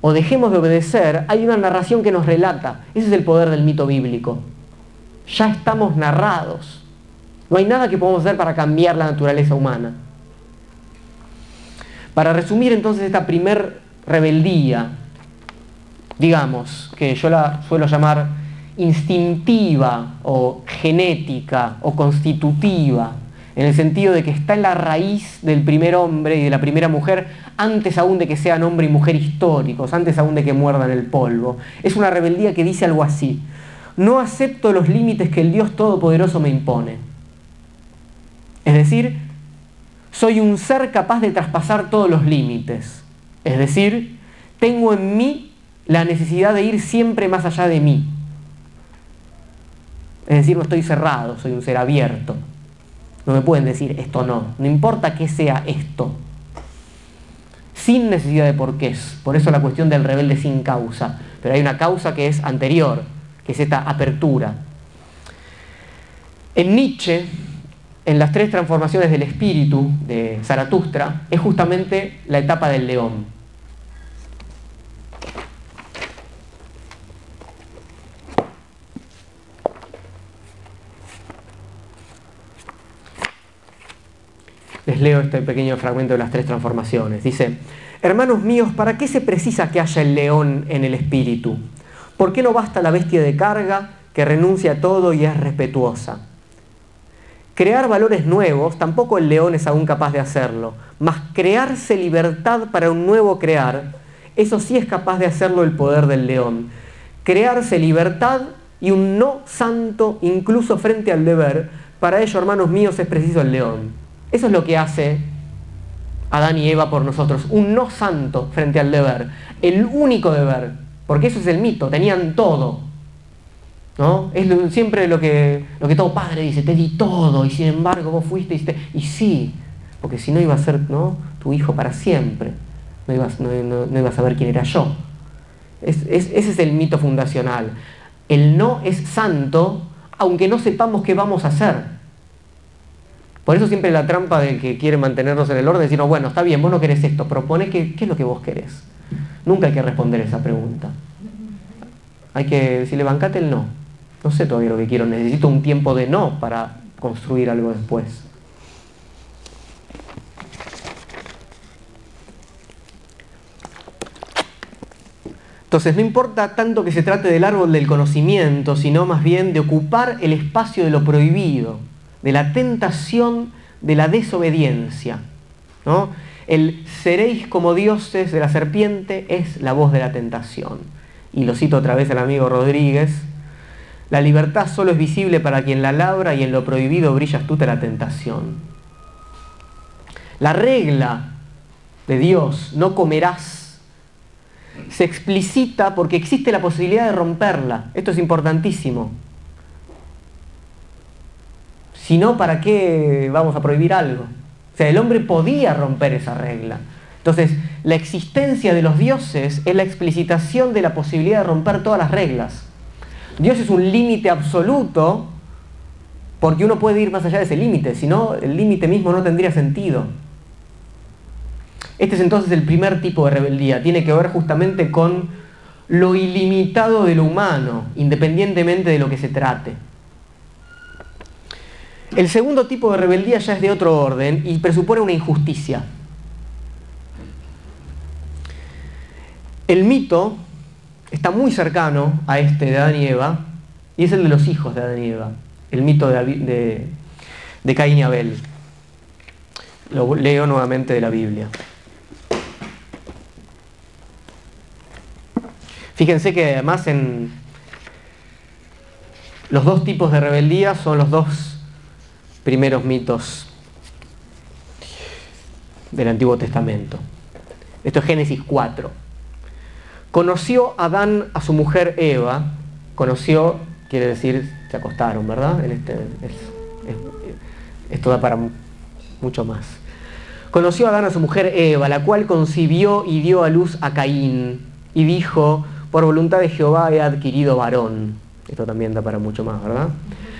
o dejemos de obedecer, hay una narración que nos relata. Ese es el poder del mito bíblico. Ya estamos narrados. No hay nada que podamos hacer para cambiar la naturaleza humana. Para resumir entonces esta primer rebeldía, digamos, que yo la suelo llamar instintiva o genética o constitutiva, en el sentido de que está en la raíz del primer hombre y de la primera mujer, antes aún de que sean hombre y mujer históricos, antes aún de que muerdan el polvo. Es una rebeldía que dice algo así, no acepto los límites que el Dios Todopoderoso me impone. Es decir, soy un ser capaz de traspasar todos los límites. Es decir, tengo en mí la necesidad de ir siempre más allá de mí. Es decir, no estoy cerrado, soy un ser abierto. No me pueden decir esto no, no importa que sea esto. Sin necesidad de porqués. Por eso la cuestión del rebelde sin causa. Pero hay una causa que es anterior, que es esta apertura. En Nietzsche, en las tres transformaciones del espíritu de Zaratustra, es justamente la etapa del león. Leo este pequeño fragmento de las tres transformaciones. Dice, hermanos míos, ¿para qué se precisa que haya el león en el espíritu? ¿Por qué no basta la bestia de carga que renuncia a todo y es respetuosa? Crear valores nuevos, tampoco el león es aún capaz de hacerlo, mas crearse libertad para un nuevo crear, eso sí es capaz de hacerlo el poder del león. Crearse libertad y un no santo incluso frente al deber, para ello, hermanos míos, es preciso el león. Eso es lo que hace Adán y Eva por nosotros, un no santo frente al deber, el único deber, porque eso es el mito, tenían todo. ¿No? Es siempre lo que, lo que todo padre dice, te di todo y sin embargo vos fuiste y y sí, porque si no iba a ser ¿no? tu hijo para siempre, no ibas, no, a saber quién era yo. ese es el mito fundacional. El no es santo, aunque no sepamos qué vamos a hacer. Por eso siempre la trampa del que quiere mantenernos en el orden es decir, bueno, está bien, vos no querés esto, propone qué es lo que vos querés. Nunca hay que responder esa pregunta. Hay que decirle, bancate el no. No sé todavía lo que quiero, necesito un tiempo de no para construir algo después. Entonces, no importa tanto que se trate del árbol del conocimiento, sino más bien de ocupar el espacio de lo prohibido, de la tentación de la desobediencia. El seréis como dioses de la serpiente es la voz de la tentación. Y lo cito otra vez al amigo Rodríguez, la libertad solo es visible para quien la labra y en lo prohibido brilla astuta la tentación. La regla de Dios, no comerás, se explicita porque existe la posibilidad de romperla. Esto es importantísimo. Si no, ¿para qué vamos a prohibir algo? O sea, el hombre podía romper esa regla. Entonces, la existencia de los dioses es la explicitación de la posibilidad de romper todas las reglas. Dios es un límite absoluto porque uno puede ir más allá de ese límite, si no, el límite mismo no tendría sentido. Este es entonces el primer tipo de rebeldía, tiene que ver justamente con lo ilimitado de lo humano, independientemente de lo que se trate. El segundo tipo de rebeldía ya es de otro orden y presupone una injusticia. El mito está muy cercano a este de Adán y Eva, y es el de los hijos de Adán y Eva, el mito de, de, Caín y Abel. Lo leo nuevamente de la Biblia. Fíjense que además en los dos tipos de rebeldía son los dos primeros mitos del Antiguo Testamento. Esto es Génesis 4. Conoció Adán a su mujer Eva, conoció, quiere decir, se acostaron, ¿verdad? Este, esto da para mucho más. Conoció Adán a su mujer Eva, la cual concibió y dio a luz a Caín, y dijo, por voluntad de Jehová he adquirido varón. Esto también da para mucho más, ¿verdad?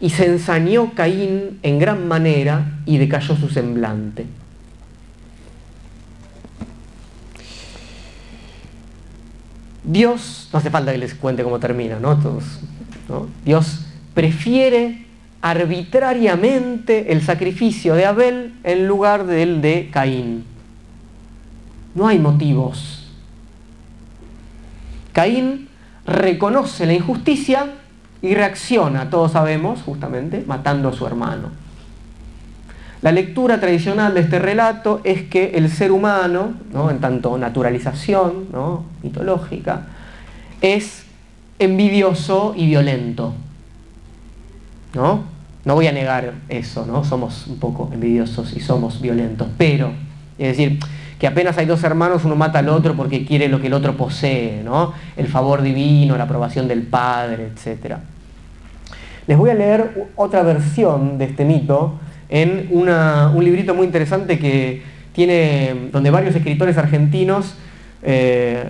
Y se ensañó Caín en gran manera y decayó su semblante. Dios, no hace falta que les cuente cómo termina, ¿no? Dios prefiere arbitrariamente el sacrificio de Abel en lugar del de Caín. No hay motivos. Caín reconoce la injusticia y reacciona, todos sabemos, justamente, matando a su hermano. La lectura tradicional de este relato es que el ser humano, ¿no? en tanto naturalización ¿no? mitológica, es envidioso y violento. ¿no? no voy a negar eso, ¿no? somos un poco envidiosos y somos violentos, pero, es decir, que apenas hay dos hermanos, uno mata al otro porque quiere lo que el otro posee, ¿no? el favor divino, la aprobación del padre, etc. Les voy a leer otra versión de este mito en un librito muy interesante que tiene, donde varios escritores argentinos eh,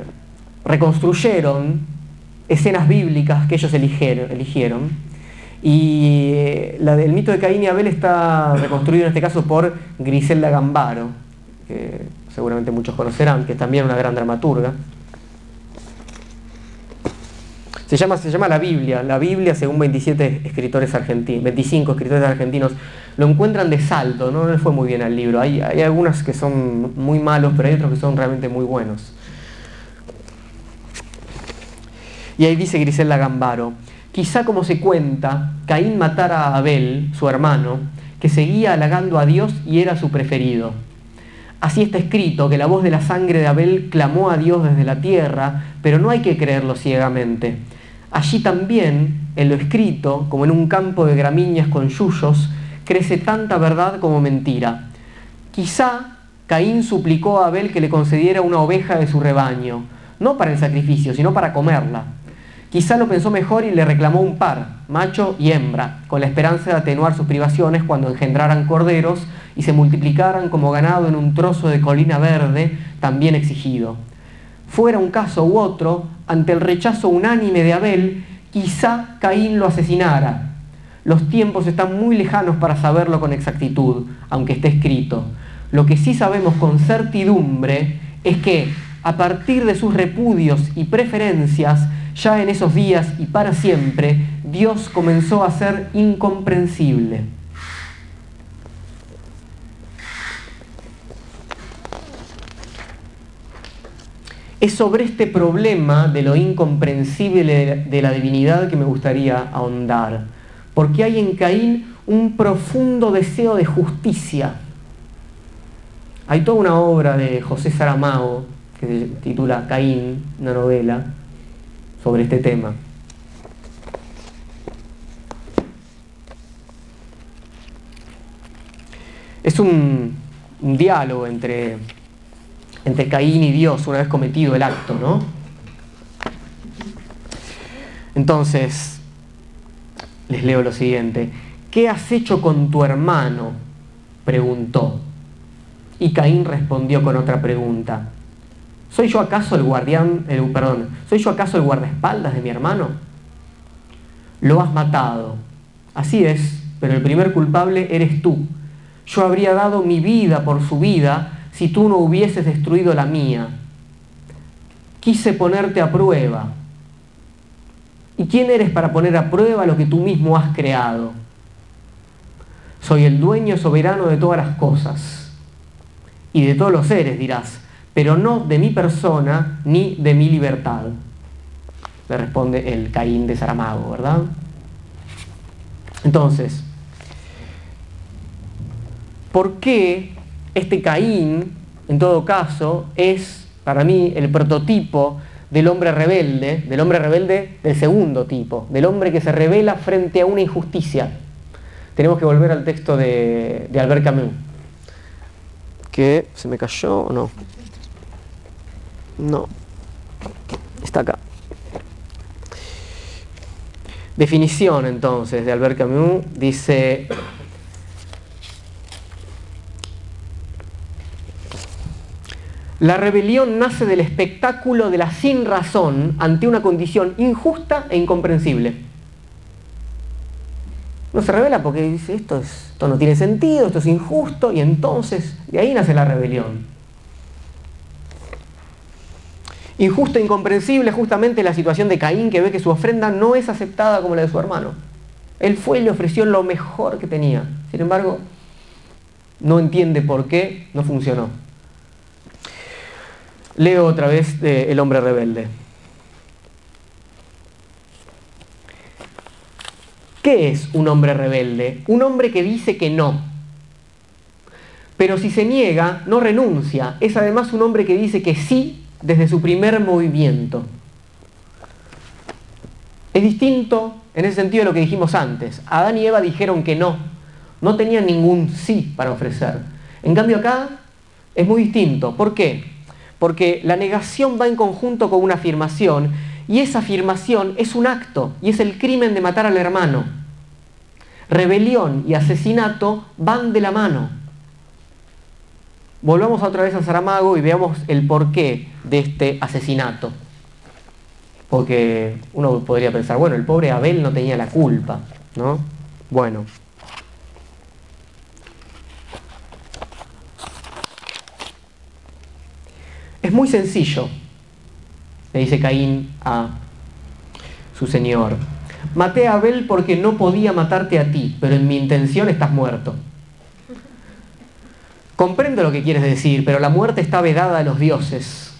reconstruyeron escenas bíblicas que ellos eligieron. Y eh, la del mito de Caín y Abel está reconstruido en este caso por Griselda Gambaro, que seguramente muchos conocerán, que es también una gran dramaturga. Se llama, se llama la Biblia, la Biblia según 27 escritores argentinos, 25 escritores argentinos, lo encuentran de salto, no le fue muy bien al libro. Hay, hay algunas que son muy malos, pero hay otros que son realmente muy buenos. Y ahí dice Griselda Gambaro, quizá como se cuenta, Caín matara a Abel, su hermano, que seguía halagando a Dios y era su preferido. Así está escrito que la voz de la sangre de Abel clamó a Dios desde la tierra, pero no hay que creerlo ciegamente. Allí también, en lo escrito, como en un campo de gramíneas con yuyos, crece tanta verdad como mentira. Quizá Caín suplicó a Abel que le concediera una oveja de su rebaño, no para el sacrificio, sino para comerla. Quizá lo pensó mejor y le reclamó un par, macho y hembra, con la esperanza de atenuar sus privaciones cuando engendraran corderos y se multiplicaran como ganado en un trozo de colina verde también exigido. Fuera un caso u otro, ante el rechazo unánime de Abel, quizá Caín lo asesinara, los tiempos están muy lejanos para saberlo con exactitud, aunque esté escrito. Lo que sí sabemos con certidumbre es que, a partir de sus repudios y preferencias, ya en esos días y para siempre, Dios comenzó a ser incomprensible. Es sobre este problema de lo incomprensible de la divinidad que me gustaría ahondar porque hay en Caín un profundo deseo de justicia. Hay toda una obra de José Saramago que se titula Caín, una novela, sobre este tema. Es un, diálogo entre, entre Caín y Dios una vez cometido el acto, ¿no? Entonces, les leo lo siguiente. ¿Qué has hecho con tu hermano? preguntó. Y Caín respondió con otra pregunta. ¿Soy yo acaso el guardián, el, perdón, ¿soy yo acaso el guardaespaldas de mi hermano? Lo has matado. Así es, pero el primer culpable eres tú. Yo habría dado mi vida por su vida si tú no hubieses destruido la mía. Quise ponerte a prueba, ¿Y quién eres para poner a prueba lo que tú mismo has creado? Soy el dueño soberano de todas las cosas y de todos los seres, dirás, pero no de mi persona ni de mi libertad. Le responde el Caín de Saramago, ¿verdad? Entonces, ¿por qué este Caín, en todo caso, es para mí el prototipo del hombre rebelde, del hombre rebelde del segundo tipo, del hombre que se revela frente a una injusticia. Tenemos que volver al texto de, Albert Camus. Que se me cayó o no. No. Está acá. Definición entonces de Albert Camus dice La rebelión nace del espectáculo de la sin razón ante una condición injusta e incomprensible. Uno se revela porque dice, esto, esto no tiene sentido, esto es injusto, y entonces de ahí nace la rebelión. Injusto e incomprensible justamente la situación de Caín que ve que su ofrenda no es aceptada como la de su hermano. Él fue y le ofreció lo mejor que tenía. Sin embargo, no entiende por qué no funcionó. Leo otra vez El hombre rebelde. ¿Qué es un hombre rebelde? Un hombre que dice que no. Pero si se niega, no renuncia. Es además un hombre que dice que sí desde su primer movimiento. Es distinto en ese sentido de lo que dijimos antes. Adán y Eva dijeron que no, no tenían ningún sí para ofrecer. En cambio acá es muy distinto. ¿Por qué? Porque la negación va en conjunto con una afirmación y esa afirmación es un acto y es el crimen de matar al hermano. Rebelión y asesinato van de la mano. Volvamos otra vez a Saramago y veamos el porqué de este asesinato. Porque uno podría pensar, bueno, el pobre Abel no tenía la culpa, ¿no? Bueno. Es muy sencillo, le dice Caín a su señor. Maté a Abel porque no podía matarte a ti, pero en mi intención estás muerto. Comprendo lo que quieres decir, pero la muerte está vedada a los dioses.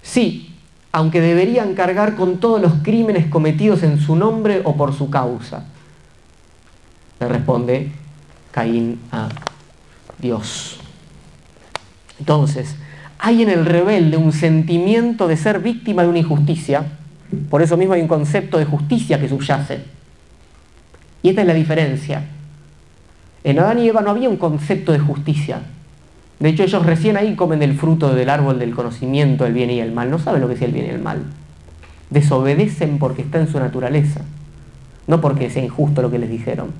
Sí, aunque deberían cargar con todos los crímenes cometidos en su nombre o por su causa. Le responde Caín a Dios. Entonces, hay en el rebelde un sentimiento de ser víctima de una injusticia, por eso mismo hay un concepto de justicia que subyace. Y esta es la diferencia. En Adán y Eva no había un concepto de justicia. De hecho, ellos recién ahí comen el fruto del árbol del conocimiento del bien y el mal. No saben lo que es el bien y el mal. Desobedecen porque está en su naturaleza, no porque sea injusto lo que les dijeron.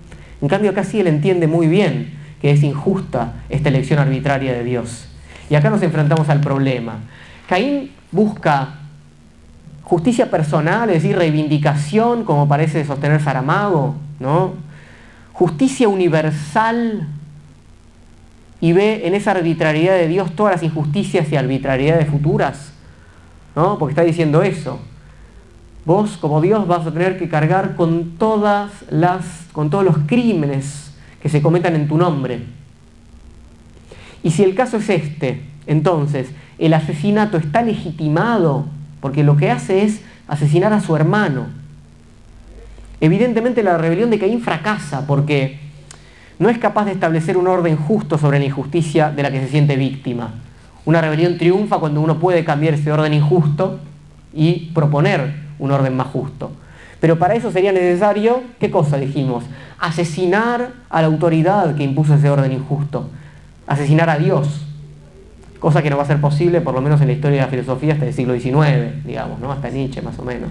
En cambio, acá sí él entiende muy bien que es injusta esta elección arbitraria de Dios. Y acá nos enfrentamos al problema. Caín busca justicia personal, es decir, reivindicación, como parece sostener Saramago, ¿no? justicia universal y ve en esa arbitrariedad de Dios todas las injusticias y arbitrariedades futuras, ¿no? Porque está diciendo eso. Vos, como Dios, vas a tener que cargar con todas las, con todos los crímenes que se cometan en tu nombre. Y si el caso es este, entonces el asesinato está legitimado porque lo que hace es asesinar a su hermano. Evidentemente la rebelión de Caín fracasa porque no es capaz de establecer un orden justo sobre la injusticia de la que se siente víctima. Una rebelión triunfa cuando uno puede cambiar ese orden injusto y proponer un orden más justo. Pero para eso sería necesario, ¿qué cosa dijimos? Asesinar a la autoridad que impuso ese orden injusto. Asesinar a Dios. Cosa que no va a ser posible, por lo menos en la historia de la filosofía, hasta el siglo XIX, digamos, ¿no? hasta Nietzsche más o menos.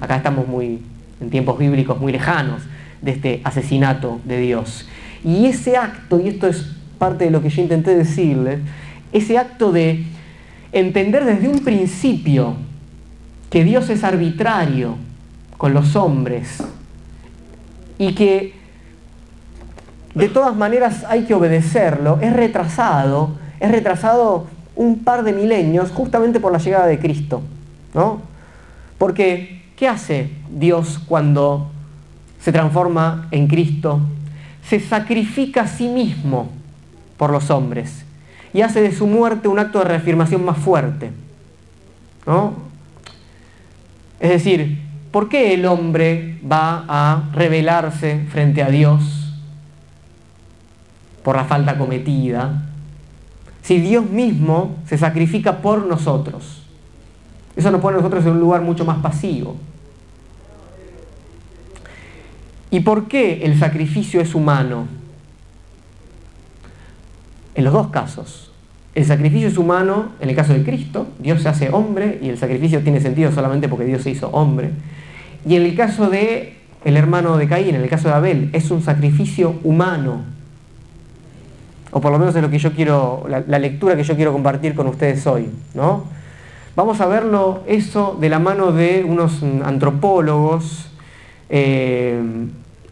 Acá estamos muy, en tiempos bíblicos muy lejanos, de este asesinato de Dios. Y ese acto, y esto es parte de lo que yo intenté decirles, ese acto de entender desde un principio que Dios es arbitrario con los hombres y que de todas maneras hay que obedecerlo, es retrasado, es retrasado un par de milenios justamente por la llegada de Cristo, ¿no? Porque ¿Qué hace Dios cuando se transforma en Cristo? Se sacrifica a sí mismo por los hombres y hace de su muerte un acto de reafirmación más fuerte. ¿no? Es decir, ¿por qué el hombre va a rebelarse frente a Dios por la falta cometida? Si Dios mismo se sacrifica por nosotros. Eso nos pone a nosotros en un lugar mucho más pasivo. ¿Y por qué el sacrificio es humano? En los dos casos. El sacrificio es humano en el caso de Cristo, Dios se hace hombre y el sacrificio tiene sentido solamente porque Dios se hizo hombre. Y en el caso de el hermano de Caín, en el caso de Abel, es un sacrificio humano. O por lo menos es lo que yo quiero, la, lectura que yo quiero compartir con ustedes hoy, ¿no? Vamos a verlo eso de la mano de unos antropólogos eh,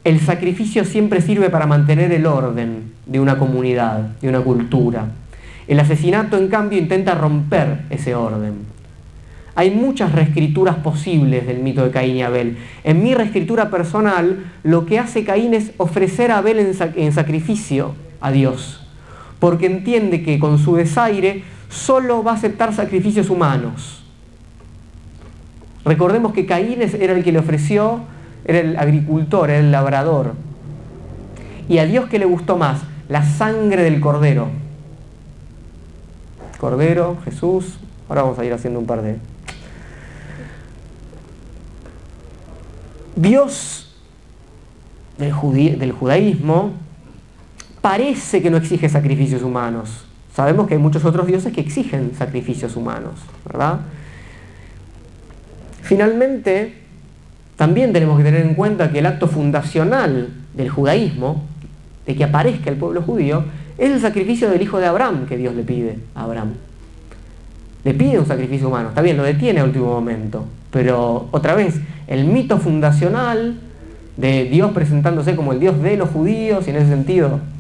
el sacrificio siempre sirve para mantener el orden de una comunidad, de una cultura. El asesinato, en cambio, intenta romper ese orden. Hay muchas reescrituras posibles del mito de Caín y Abel. En mi reescritura personal, lo que hace Caín es ofrecer a Abel en, sacrificio a Dios, porque entiende que con su desaire solo va a aceptar sacrificios humanos. Recordemos que Caín era el que le ofreció, era el agricultor, era el labrador. Y a Dios que le gustó más, la sangre del cordero. Cordero, Jesús, ahora vamos a ir haciendo un par de... Dios del, judaísmo parece que no exige sacrificios humanos. Sabemos que hay muchos otros dioses que exigen sacrificios humanos, ¿verdad? Finalmente, también tenemos que tener en cuenta que el acto fundacional del judaísmo, de que aparezca el pueblo judío, es el sacrificio del hijo de Abraham que Dios le pide a Abraham. Le pide un sacrificio humano, está bien, lo detiene a último momento, pero otra vez, el mito fundacional de Dios presentándose como el Dios de los judíos, y en ese sentido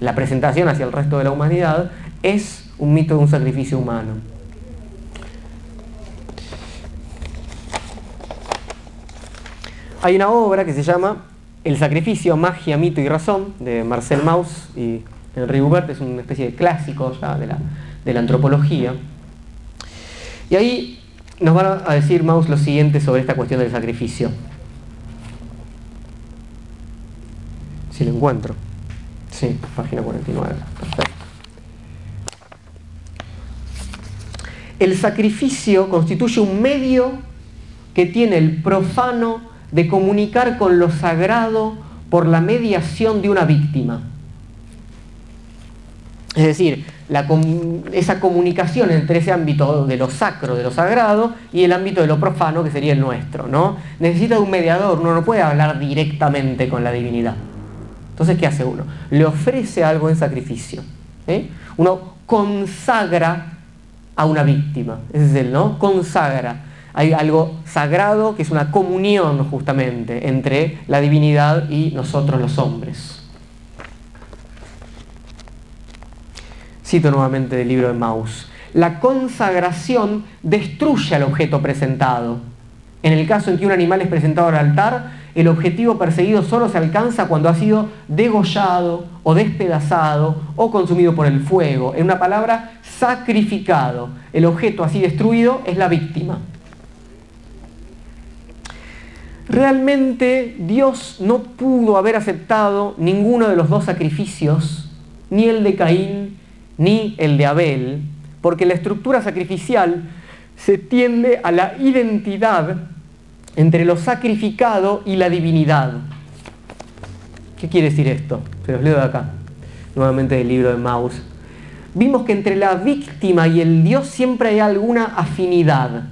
la presentación hacia el resto de la humanidad, es un mito de un sacrificio humano. Hay una obra que se llama El sacrificio, magia, mito y razón, de Marcel Mauss y Henri Hubert, es una especie de clásico ya de la, de la antropología. Y ahí nos va a decir Mauss lo siguiente sobre esta cuestión del sacrificio. Si lo encuentro. Sí, página 49. Perfecto. El sacrificio constituye un medio que tiene el profano de comunicar con lo sagrado por la mediación de una víctima. Es decir, esa comunicación entre ese ámbito de lo sacro, de lo sagrado, y el ámbito de lo profano, que sería el nuestro. ¿no? Necesita un mediador, uno no puede hablar directamente con la divinidad. Entonces, ¿qué hace uno? Le ofrece algo en sacrificio. ¿eh? Uno consagra a una víctima. Ese es el, ¿no? Consagra hay algo sagrado que es una comunión justamente entre la divinidad y nosotros los hombres. Cito nuevamente del libro de Maus. La consagración destruye al objeto presentado. En el caso en que un animal es presentado al altar, el objetivo perseguido solo se alcanza cuando ha sido degollado o despedazado o consumido por el fuego. En una palabra, sacrificado. El objeto así destruido es la víctima. Realmente Dios no pudo haber aceptado ninguno de los dos sacrificios, ni el de Caín ni el de Abel, porque la estructura sacrificial se tiende a la identidad entre lo sacrificado y la divinidad. ¿Qué quiere decir esto? Se los leo de acá, nuevamente del libro de Maus. Vimos que entre la víctima y el Dios siempre hay alguna afinidad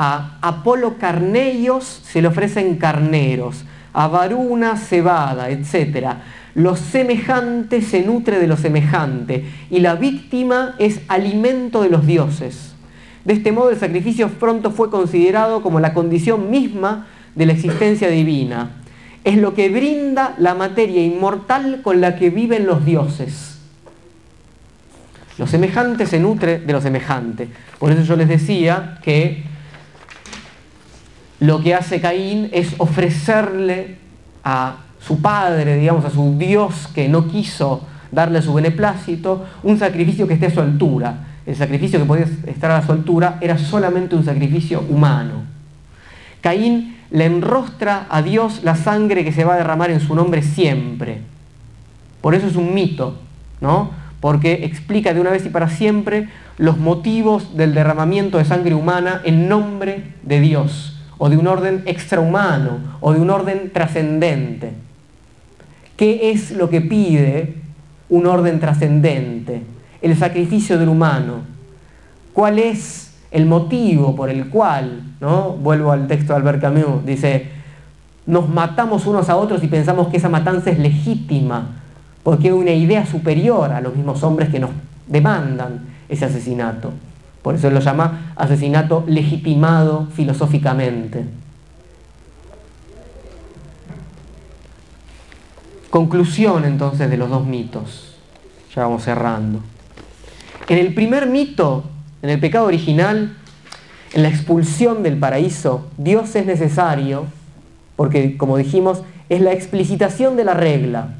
a Apolo carneios se le ofrecen carneros, a Varuna cebada, etc. Lo semejante se nutre de lo semejante y la víctima es alimento de los dioses. De este modo el sacrificio pronto fue considerado como la condición misma de la existencia divina. Es lo que brinda la materia inmortal con la que viven los dioses. Lo semejante se nutre de lo semejante. Por eso yo les decía que lo que hace Caín es ofrecerle a su padre, digamos, a su Dios que no quiso darle su beneplácito, un sacrificio que esté a su altura. El sacrificio que podía estar a su altura era solamente un sacrificio humano. Caín le enrostra a Dios la sangre que se va a derramar en su nombre siempre. Por eso es un mito, ¿no? Porque explica de una vez y para siempre los motivos del derramamiento de sangre humana en nombre de Dios o de un orden extrahumano o de un orden trascendente. ¿Qué es lo que pide un orden trascendente? El sacrificio del humano. ¿Cuál es el motivo por el cual, ¿no? vuelvo al texto de Albert Camus, dice, nos matamos unos a otros y pensamos que esa matanza es legítima, porque hay una idea superior a los mismos hombres que nos demandan ese asesinato. Por eso lo llama asesinato legitimado filosóficamente. Conclusión entonces de los dos mitos. Ya vamos cerrando. En el primer mito, en el pecado original, en la expulsión del paraíso, Dios es necesario, porque como dijimos, es la explicitación de la regla.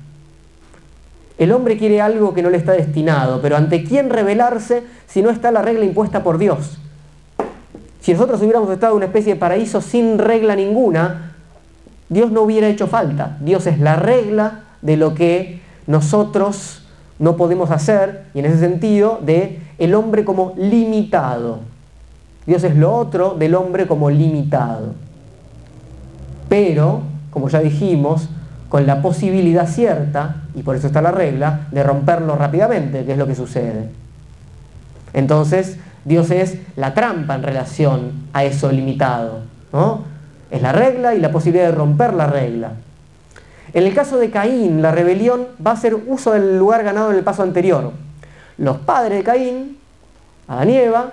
El hombre quiere algo que no le está destinado, pero ¿ante quién rebelarse si no está la regla impuesta por Dios? Si nosotros hubiéramos estado en una especie de paraíso sin regla ninguna, Dios no hubiera hecho falta. Dios es la regla de lo que nosotros no podemos hacer, y en ese sentido, de el hombre como limitado. Dios es lo otro del hombre como limitado. Pero, como ya dijimos, con la posibilidad cierta, y por eso está la regla, de romperlo rápidamente, que es lo que sucede. Entonces, Dios es la trampa en relación a eso limitado. ¿no? Es la regla y la posibilidad de romper la regla. En el caso de Caín, la rebelión va a hacer uso del lugar ganado en el paso anterior. Los padres de Caín, Adán y Eva,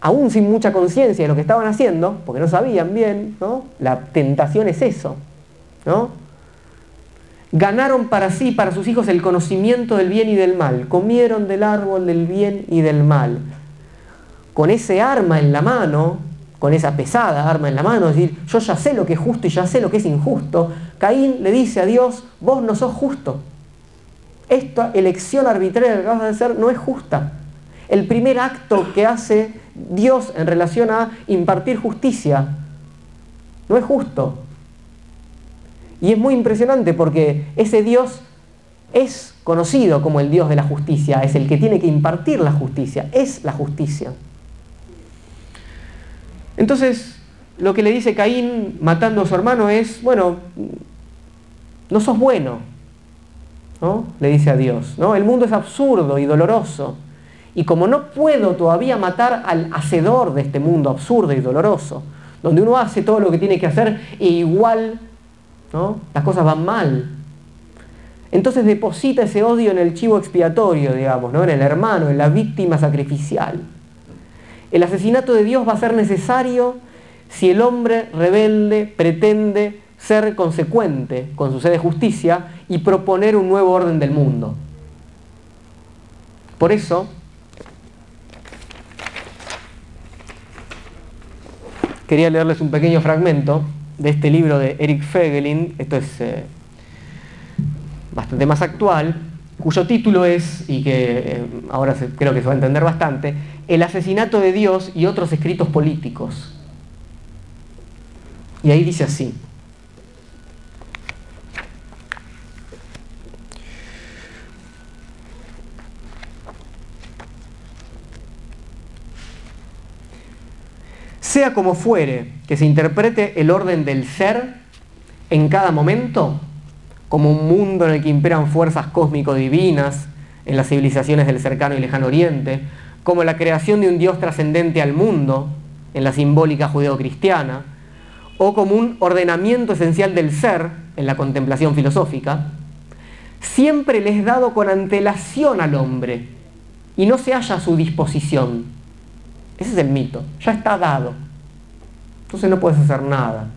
aún sin mucha conciencia de lo que estaban haciendo, porque no sabían bien, ¿no? La tentación es eso, ¿no? Ganaron para sí, para sus hijos, el conocimiento del bien y del mal. Comieron del árbol del bien y del mal. Con ese arma en la mano, con esa pesada arma en la mano, es decir, yo ya sé lo que es justo y ya sé lo que es injusto, Caín le dice a Dios, vos no sos justo. Esta elección arbitraria que acabas de hacer no es justa. El primer acto que hace Dios en relación a impartir justicia no es justo. Y es muy impresionante porque ese Dios es conocido como el Dios de la justicia, es el que tiene que impartir la justicia, es la justicia. Entonces, lo que le dice Caín matando a su hermano es, bueno, no sos bueno, ¿no? Le dice a Dios, ¿no? El mundo es absurdo y doloroso. Y como no puedo todavía matar al hacedor de este mundo absurdo y doloroso, donde uno hace todo lo que tiene que hacer e igual ¿no? las cosas van mal. Entonces deposita ese odio en el chivo expiatorio, digamos, ¿no? en el hermano, en la víctima sacrificial. El asesinato de Dios va a ser necesario si el hombre rebelde pretende ser consecuente con su sed de justicia y proponer un nuevo orden del mundo. Por eso, quería leerles un pequeño fragmento de este libro de Eric Fegelin, esto es eh, bastante más actual, cuyo título es, y que eh, ahora creo que se va a entender bastante, El asesinato de Dios y otros escritos políticos. Y ahí dice así. Sea como fuere que se interprete el orden del ser en cada momento, como un mundo en el que imperan fuerzas cósmico-divinas, en las civilizaciones del cercano y lejano oriente, como la creación de un Dios trascendente al mundo, en la simbólica judeocristiana, o como un ordenamiento esencial del ser, en la contemplación filosófica, siempre le es dado con antelación al hombre y no se halla a su disposición. Ese es el mito, ya está dado. Entonces no puedes hacer nada.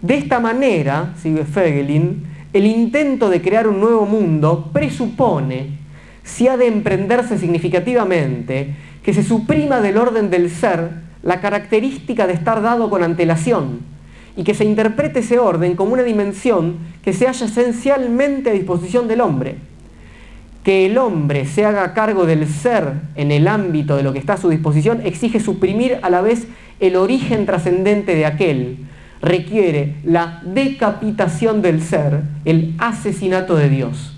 De esta manera, sigue Fegelin, el intento de crear un nuevo mundo presupone, si ha de emprenderse significativamente, que se suprima del orden del ser la característica de estar dado con antelación y que se interprete ese orden como una dimensión que se halla esencialmente a disposición del hombre. Que el hombre se haga cargo del ser en el ámbito de lo que está a su disposición exige suprimir a la vez el origen trascendente de aquel, requiere la decapitación del ser, el asesinato de Dios.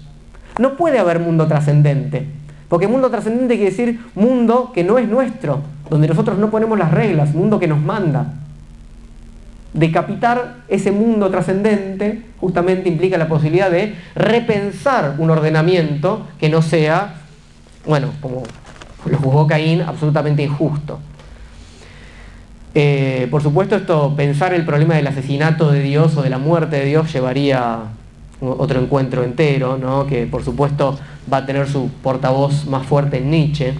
No puede haber mundo trascendente, porque mundo trascendente quiere decir mundo que no es nuestro, donde nosotros no ponemos las reglas, mundo que nos manda. Decapitar ese mundo trascendente justamente implica la posibilidad de repensar un ordenamiento que no sea, bueno, como lo juzgó Caín, absolutamente injusto. Eh, por supuesto, esto, pensar el problema del asesinato de Dios o de la muerte de Dios llevaría otro encuentro entero, ¿no? que por supuesto va a tener su portavoz más fuerte en Nietzsche,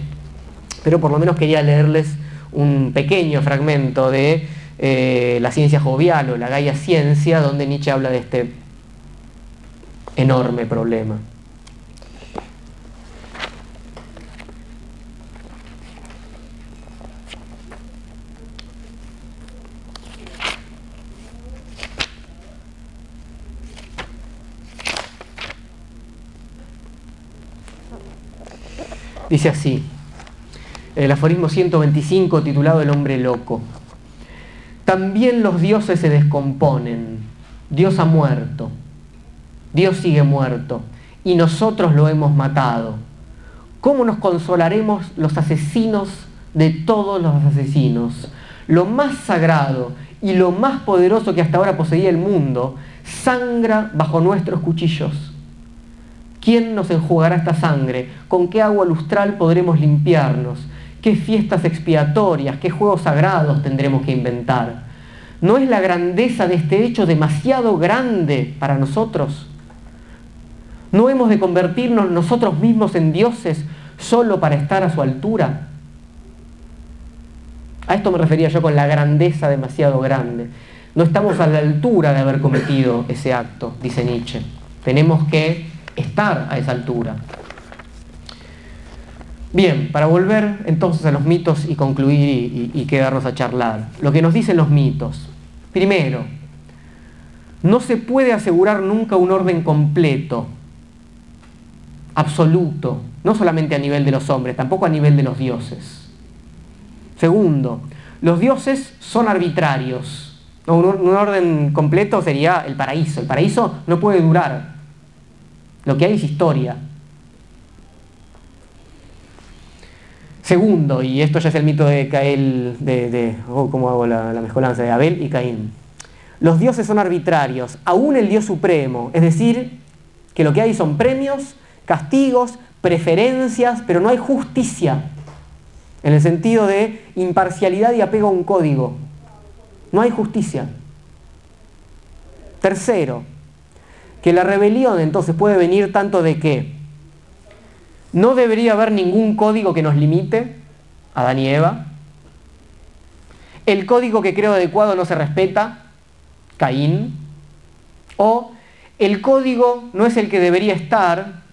pero por lo menos quería leerles un pequeño fragmento de eh, La ciencia jovial o la Gaia Ciencia, donde Nietzsche habla de este enorme problema. Dice así, el aforismo 125 titulado El hombre loco. También los dioses se descomponen. Dios ha muerto. Dios sigue muerto. Y nosotros lo hemos matado. ¿Cómo nos consolaremos los asesinos de todos los asesinos? Lo más sagrado y lo más poderoso que hasta ahora poseía el mundo sangra bajo nuestros cuchillos. ¿Quién nos enjugará esta sangre? ¿Con qué agua lustral podremos limpiarnos? ¿Qué fiestas expiatorias, qué juegos sagrados tendremos que inventar? ¿No es la grandeza de este hecho demasiado grande para nosotros? ¿No hemos de convertirnos nosotros mismos en dioses solo para estar a su altura? A esto me refería yo con la grandeza demasiado grande. No estamos a la altura de haber cometido ese acto, dice Nietzsche. Tenemos que estar a esa altura. Bien, para volver entonces a los mitos y concluir y, quedarnos a charlar. Lo que nos dicen los mitos. Primero, no se puede asegurar nunca un orden completo, absoluto, no solamente a nivel de los hombres, tampoco a nivel de los dioses. Segundo, los dioses son arbitrarios. un orden completo sería el paraíso. El paraíso no puede durar, lo que hay es historia. Segundo, y esto ya es el mito de Cael, de, oh, ¿cómo hago la, la mezcolanza? De Abel y Caín. Los dioses son arbitrarios, aún el Dios supremo, es decir, que lo que hay son premios, castigos, preferencias, pero no hay justicia, en el sentido de imparcialidad y apego a un código. No hay justicia. Tercero, que la rebelión entonces puede venir tanto de que no debería haber ningún código que nos limite, Adán y Eva, el código que creo adecuado no se respeta, Caín, o el código no es el que debería estar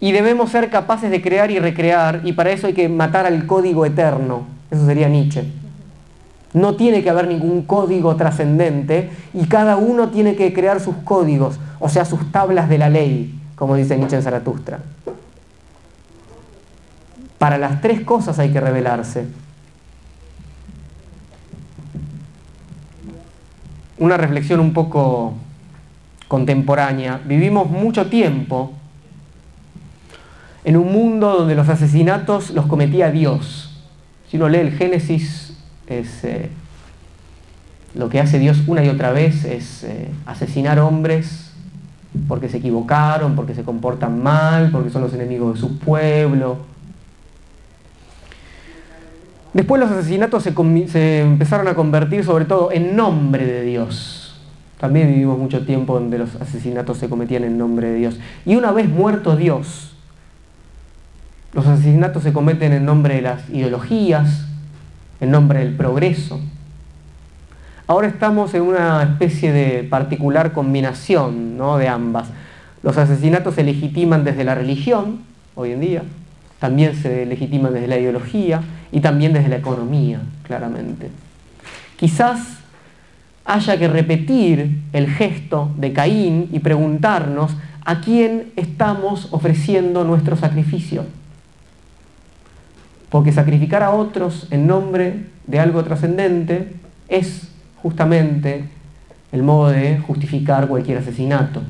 y debemos ser capaces de crear y recrear y para eso hay que matar al código eterno, eso sería Nietzsche. No tiene que haber ningún código trascendente y cada uno tiene que crear sus códigos, o sea, sus tablas de la ley, como dice Nietzsche en Zaratustra. Para las tres cosas hay que revelarse. Una reflexión un poco contemporánea. Vivimos mucho tiempo en un mundo donde los asesinatos los cometía Dios. Si uno lee el Génesis eh, lo que hace Dios una y otra vez es eh, asesinar hombres porque se equivocaron, porque se comportan mal, porque son los enemigos de su pueblo. Después los asesinatos se, se empezaron a convertir sobre todo en nombre de Dios. También vivimos mucho tiempo donde los asesinatos se cometían en nombre de Dios. Y una vez muerto Dios, los asesinatos se cometen en nombre de las ideologías, en nombre del progreso. Ahora estamos en una especie de particular combinación ¿no? de ambas. Los asesinatos se legitiman desde la religión, hoy en día, también se legitiman desde la ideología y también desde la economía, claramente. Quizás haya que repetir el gesto de Caín y preguntarnos a quién estamos ofreciendo nuestro sacrificio. Porque sacrificar a otros en nombre de algo trascendente es justamente el modo de justificar cualquier asesinato.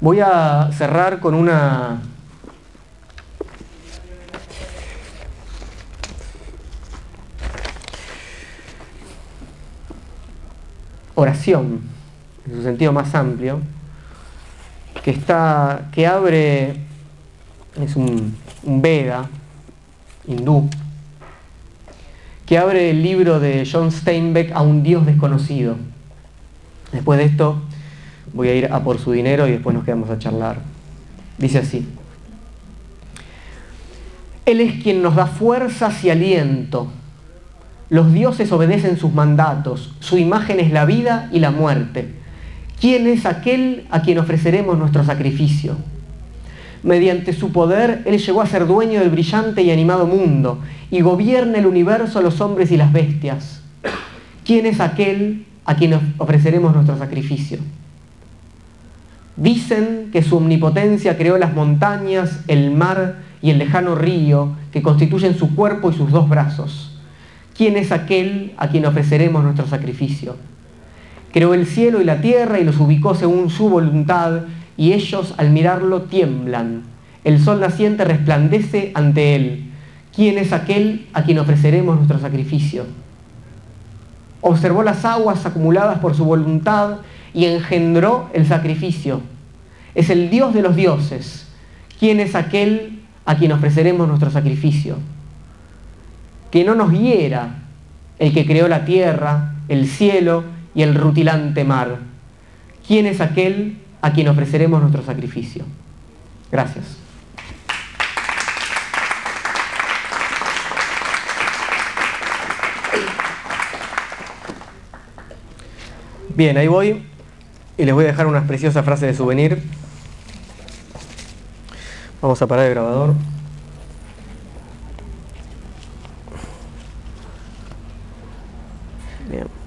Voy a cerrar con una oración, en su sentido más amplio, que, está, que abre, es un, un Veda, hindú, que abre el libro de John Steinbeck a un Dios desconocido. Después de esto voy a ir a por su dinero y después nos quedamos a charlar. Dice así. Él es quien nos da fuerzas y aliento. Los dioses obedecen sus mandatos. Su imagen es la vida y la muerte. ¿Quién es aquel a quien ofreceremos nuestro sacrificio? Mediante su poder, Él llegó a ser dueño del brillante y animado mundo y gobierna el universo, los hombres y las bestias. ¿Quién es aquel a quien ofreceremos nuestro sacrificio? Dicen que su omnipotencia creó las montañas, el mar y el lejano río que constituyen su cuerpo y sus dos brazos. ¿Quién es aquel a quien ofreceremos nuestro sacrificio? Creó el cielo y la tierra y los ubicó según su voluntad y ellos al mirarlo tiemblan. El sol naciente resplandece ante él. ¿Quién es aquel a quien ofreceremos nuestro sacrificio? Observó las aguas acumuladas por su voluntad y engendró el sacrificio. Es el Dios de los dioses. ¿Quién es aquel a quien ofreceremos nuestro sacrificio? Que no nos hiera el que creó la tierra, el cielo y el rutilante mar. ¿Quién es aquel a quien ofreceremos nuestro sacrificio? Gracias. Bien, ahí voy y les voy a dejar una preciosa frase de souvenir. Vamos a parar el grabador. Bien.